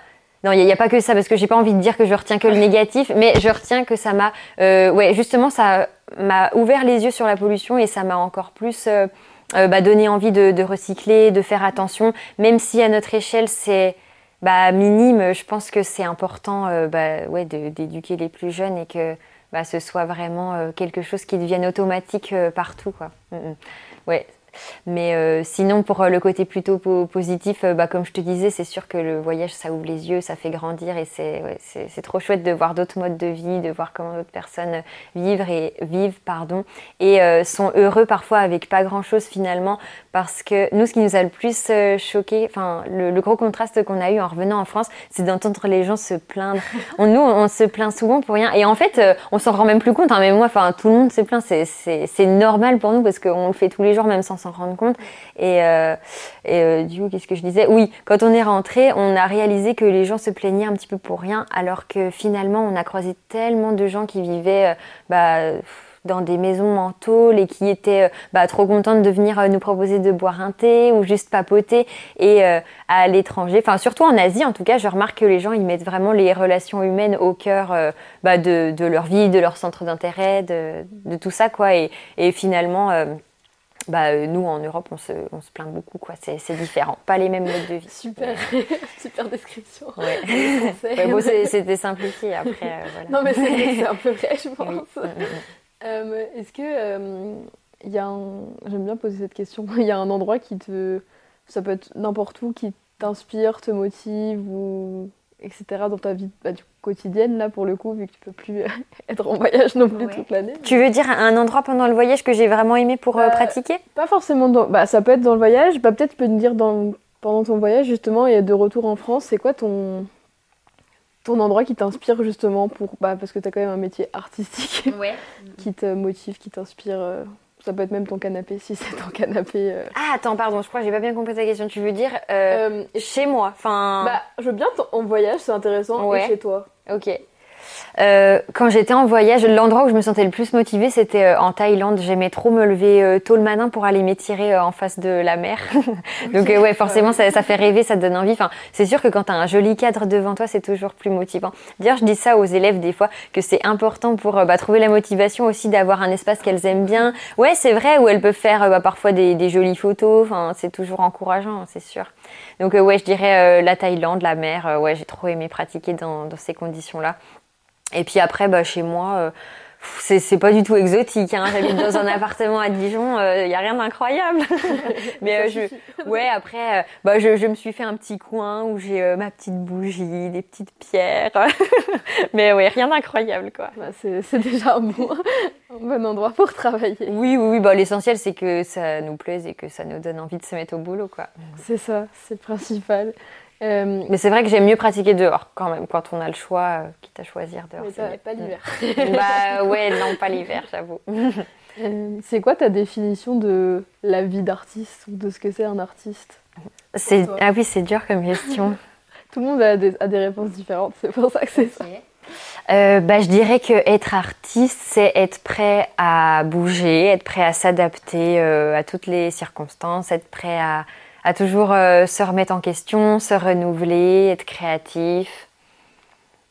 Non, il n'y a, pas que ça parce que j'ai pas envie de dire que je retiens que le négatif, mais je retiens que ça m'a, ouais, justement, ça m'a ouvert les yeux sur la pollution et ça m'a encore plus euh, euh, bah, donné envie de, recycler, de faire attention, même si à notre échelle c'est bah, minime, je pense que c'est important euh, bah, ouais, d'éduquer les plus jeunes et que bah, ce soit vraiment quelque chose qui devienne automatique partout. Quoi. Mm, mm. ouais, mais euh, sinon, pour euh, le côté plutôt positif, euh, bah, comme je te disais, c'est sûr que le voyage, ça ouvre les yeux, ça fait grandir et c'est trop chouette de voir d'autres modes de vie, de voir comment d'autres personnes vivent et, vivent pardon, et sont heureux parfois avec pas grand-chose finalement. Parce que nous, ce qui nous a le plus choqué, enfin, le, gros contraste qu'on a eu en revenant en France, c'est d'entendre les gens se plaindre. On, nous, on, se plaint souvent pour rien. Et en fait, on s'en rend même plus compte. Hein, mais moi, enfin, tout le monde se plaint. C'est normal pour nous parce qu'on le fait tous les jours, même sans s'en rendre compte. Et, euh, et euh, du coup, qu'est-ce que je disais? Oui, quand on est rentré, on a réalisé que les gens se plaignaient un petit peu pour rien, alors que finalement, on a croisé tellement de gens qui vivaient euh, bah, dans des maisons en tôle et qui étaient bah, trop contentes de venir nous proposer de boire un thé ou juste papoter. Et à l'étranger, enfin surtout en Asie en tout cas, je remarque que les gens ils mettent vraiment les relations humaines au cœur bah, de, de, leur vie, de leur centre d'intérêt, de, de, tout ça quoi. Et, et finalement bah, euh, nous, en Europe, on se, on se plaint beaucoup, quoi. C'est, différent. Pas les mêmes modes de vie. Super, super description. Ouais. bon, c'était simplifié après. Euh, voilà. Non, mais c'est, un peu vrai, je pense. Euh, est-ce que il y a un... J'aime bien poser cette question. Il y a un endroit qui te... Ça peut être n'importe où, qui t'inspire, te motive ou etc. dans ta vie bah, quotidienne, là, pour le coup, vu que tu peux plus être en voyage non plus toute l'année. Tu veux dire un endroit pendant le voyage que j'ai vraiment aimé pour euh, bah, pratiquer? Pas forcément dans... Bah, ça peut être dans le voyage. Bah, peut-être tu peux me dire dans... pendant ton voyage, justement, et de retour en France, c'est quoi ton ton endroit qui t'inspire justement pour bah, parce que tu as quand même un métier artistique qui te motive, qui t'inspire euh, ça peut être même ton canapé si c'est ton canapé. Euh. Ah attends pardon, je crois que j'ai pas bien compris ta question. Tu veux dire euh, euh, chez moi, enfin. Bah je veux bien en voyage, c'est intéressant. Et chez toi. Ok. Euh, quand j'étais en voyage, l'endroit où je me sentais le plus motivée, c'était euh, en Thaïlande. J'aimais trop me lever euh, tôt le matin pour aller m'étirer en face de la mer. Donc ouais, forcément, ça, ça, fait rêver, ça te donne envie. Enfin, c'est sûr que quand tu as un joli cadre devant toi, c'est toujours plus motivant. D'ailleurs, je dis ça aux élèves des fois, que c'est important pour bah, trouver la motivation aussi d'avoir un espace qu'elles aiment bien. Ouais, c'est vrai, où elles peuvent faire bah, parfois des, des, jolies photos. Enfin, c'est toujours encourageant, c'est sûr. Donc ouais, je dirais la Thaïlande, la mer. ouais, j'ai trop aimé pratiquer dans, dans ces conditions-là. Et puis après, bah, chez moi, euh, c'est pas du tout exotique. Hein. J'habite dans un appartement à Dijon, il euh, y a rien d'incroyable. Mais euh, je, ouais, après, bah, je, je, me suis fait un petit coin où j'ai ma petite bougie, des petites pierres. Mais ouais, rien d'incroyable, quoi. Bah, c'est déjà un bon, un bon, endroit pour travailler. Oui, oui, oui. Bah, L'essentiel, c'est que ça nous plaise et que ça nous donne envie de se mettre au boulot, quoi. C'est ça, c'est le principal. Euh, mais c'est vrai que j'aime mieux pratiquer dehors quand même, quand on a le choix, euh, quitte à choisir dehors. Mais pas, l'hiver. bah ouais, non, pas l'hiver, j'avoue. Euh, c'est quoi ta définition de la vie d'artiste ou de ce que c'est un artiste Ah oui, c'est dur comme question. Tout le monde a des, a des réponses différentes, c'est pour ça que c'est ça. bah, je dirais que être artiste, c'est être prêt à bouger, être prêt à s'adapter à toutes les circonstances, être prêt à, à toujours euh, se remettre en question, se renouveler, être créatif.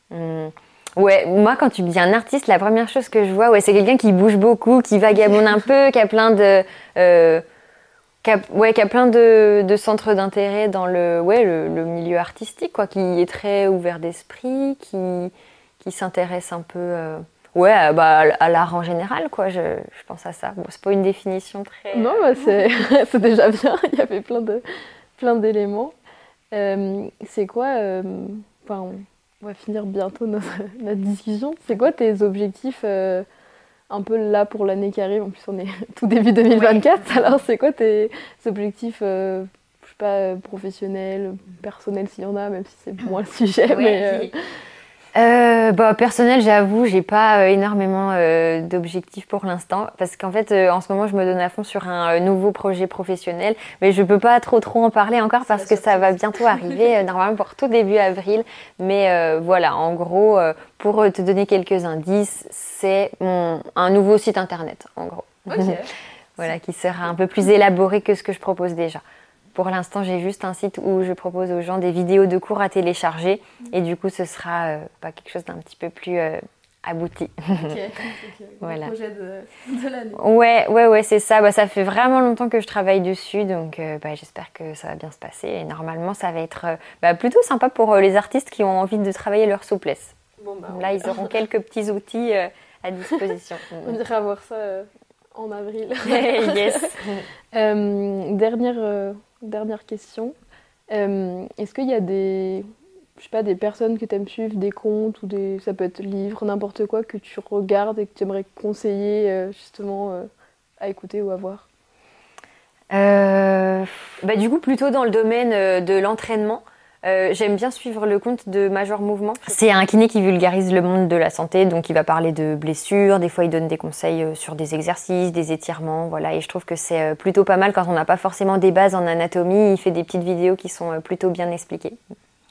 Hmm. Ouais, moi quand tu dis un artiste, la première chose que je vois, ouais, c'est quelqu'un qui bouge beaucoup, qui vagabonde un peu, qui a plein de, euh, ouais, qui a plein de, centres d'intérêt dans le, ouais, le, milieu artistique, quoi, qui est très ouvert d'esprit, qui, qui s'intéresse un peu. Euh, ouais, euh, bah, à l'art en général, quoi. Je, je, pense à ça. Bon, c'est pas une définition très. Non, bah, c'est déjà bien. Il y avait plein de plein d'éléments. Euh, c'est quoi euh, Enfin, on va finir bientôt notre, notre discussion. C'est quoi tes objectifs un peu là pour l'année qui arrive? En plus, on est tout début 2024. Alors, c'est quoi tes objectifs je sais pas, professionnels, personnels s'il y en a, même si c'est moins le sujet. mais, euh, bah, personnel, j'avoue, j'ai pas euh, énormément euh, d'objectifs pour l'instant parce qu'en fait, euh, en ce moment, je me donne à fond sur un nouveau projet professionnel, mais je peux pas trop trop en parler encore parce que ça va bientôt arriver, normalement pour tout début avril. Mais voilà, en gros, pour te donner quelques indices, c'est un nouveau site internet, en gros. voilà, qui sera un peu plus élaboré que ce que je propose déjà. Pour l'instant, j'ai juste un site où je propose aux gens des vidéos de cours à télécharger. Et du coup, ce sera euh, pas quelque chose d'un petit peu plus euh, abouti. Ok, voilà. projet de, l'année. Ouais, ouais, ouais, c'est ça. Bah, ça fait vraiment longtemps que je travaille dessus. Donc, euh, bah, j'espère que ça va bien se passer. Et normalement, ça va être bah, plutôt sympa pour les artistes qui ont envie de travailler leur souplesse. Bon, bah, Là, ils auront quelques petits outils à disposition. On dirait avoir ça En avril. yes. dernière, dernière question. Est-ce qu'il y a des, pas, des personnes que tu aimes suivre, des comptes ou des, ça peut être livres, n'importe quoi que tu regardes et que tu aimerais conseiller justement à écouter ou à voir? Euh, bah, Du coup, plutôt dans le domaine euh, de l'entraînement. Euh, J'aime bien suivre le compte de Major Mouvement. C'est un kiné qui vulgarise le monde de la santé, donc il va parler de blessures, des fois il donne des conseils euh, sur des exercices, des étirements, voilà. Et je trouve que c'est plutôt pas mal quand on n'a pas forcément des bases en anatomie. Il fait des petites vidéos qui sont plutôt bien expliquées.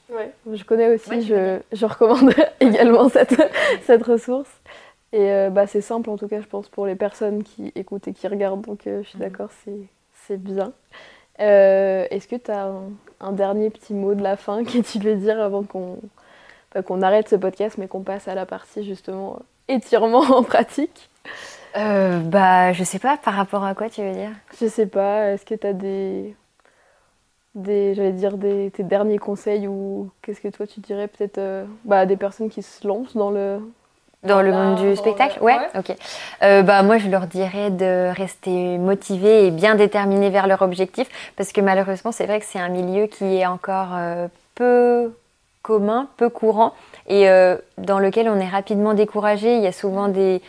Ouais, je connais aussi, je, je, recommande également cette, cette ressource. Et bah, c'est simple en tout cas, je pense, pour les personnes qui écoutent et qui regardent. Donc je suis mhm. d'accord, c'est c'est bien. Euh, est-ce que tu as un, dernier petit mot de la fin que tu veux dire avant qu'on qu'on arrête ce podcast, mais qu'on passe à la partie justement étirement en pratique? Euh, Bah, je sais pas, par rapport à quoi tu veux dire? Je sais pas, est-ce que tu as des. des j'allais dire des, tes derniers conseils ou qu'est-ce que toi tu dirais peut-être euh, bah, des personnes qui se lancent dans le, dans le monde du spectacle ouais, ok. Euh, bah, moi, je leur dirais de rester motivés et bien déterminés vers leur objectif parce que malheureusement, c'est vrai que c'est un milieu qui est encore euh, peu commun, peu courant et euh, dans lequel on est rapidement découragé. Il y a souvent des.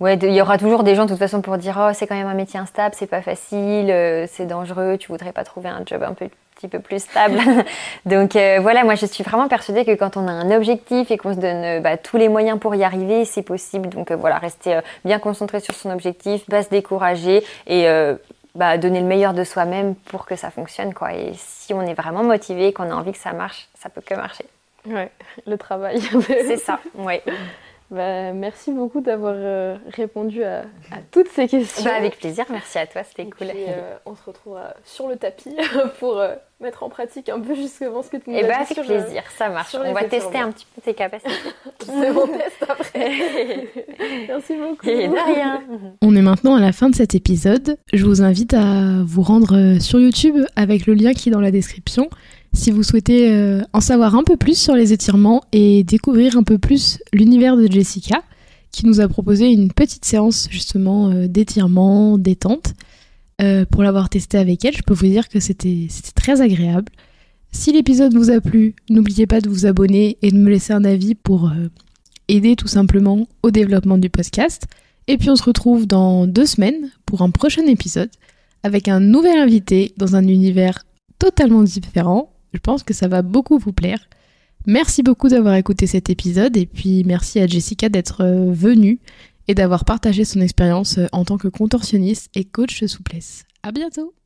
Ouais, il y aura toujours des gens de toute façon pour dire Oh, c'est quand même un métier instable, c'est pas facile, c'est dangereux, tu voudrais pas trouver un job un peu petit peu plus stable. Donc euh, voilà, moi je suis vraiment persuadée que quand on a un objectif et qu'on se donne euh, bah, tous les moyens pour y arriver, c'est possible. Donc euh, voilà, rester bien concentré sur son objectif, pas se décourager et bah, donner le meilleur de soi-même pour que ça fonctionne. Quoi. Et si on est vraiment motivé, qu'on a envie que ça marche, ça peut que marcher. Ouais, le travail. c'est ça, ouais. Bah, merci beaucoup d'avoir euh, répondu à, toutes ces questions. Bah, avec plaisir, merci à toi, c'était cool. Euh, on se retrouve sur le tapis pour euh, mettre en pratique un peu justement ce que tu nous Et eh bah, avec plaisir, ça marche. On va tester un petit peu tes capacités. C'est mon test après. merci beaucoup. Et de rien. On est maintenant à la fin de cet épisode. Je vous invite à vous rendre sur YouTube avec le lien qui est dans la description si vous souhaitez euh, en savoir un peu plus sur les étirements et découvrir un peu plus l'univers de Jessica, qui nous a proposé une petite séance justement euh, d'étirement, détente. Euh, pour l'avoir testé avec elle, je peux vous dire que c'était très agréable. Si l'épisode vous a plu, n'oubliez pas de vous abonner et de me laisser un avis pour aider tout simplement au développement du podcast. Et puis on se retrouve dans deux semaines pour un prochain épisode avec un nouvel invité dans un univers totalement différent je pense que ça va beaucoup vous plaire. Merci beaucoup d'avoir écouté cet épisode et puis merci à Jessica d'être euh, venue et d'avoir partagé son expérience euh, en tant que contorsionniste et coach de souplesse. À bientôt!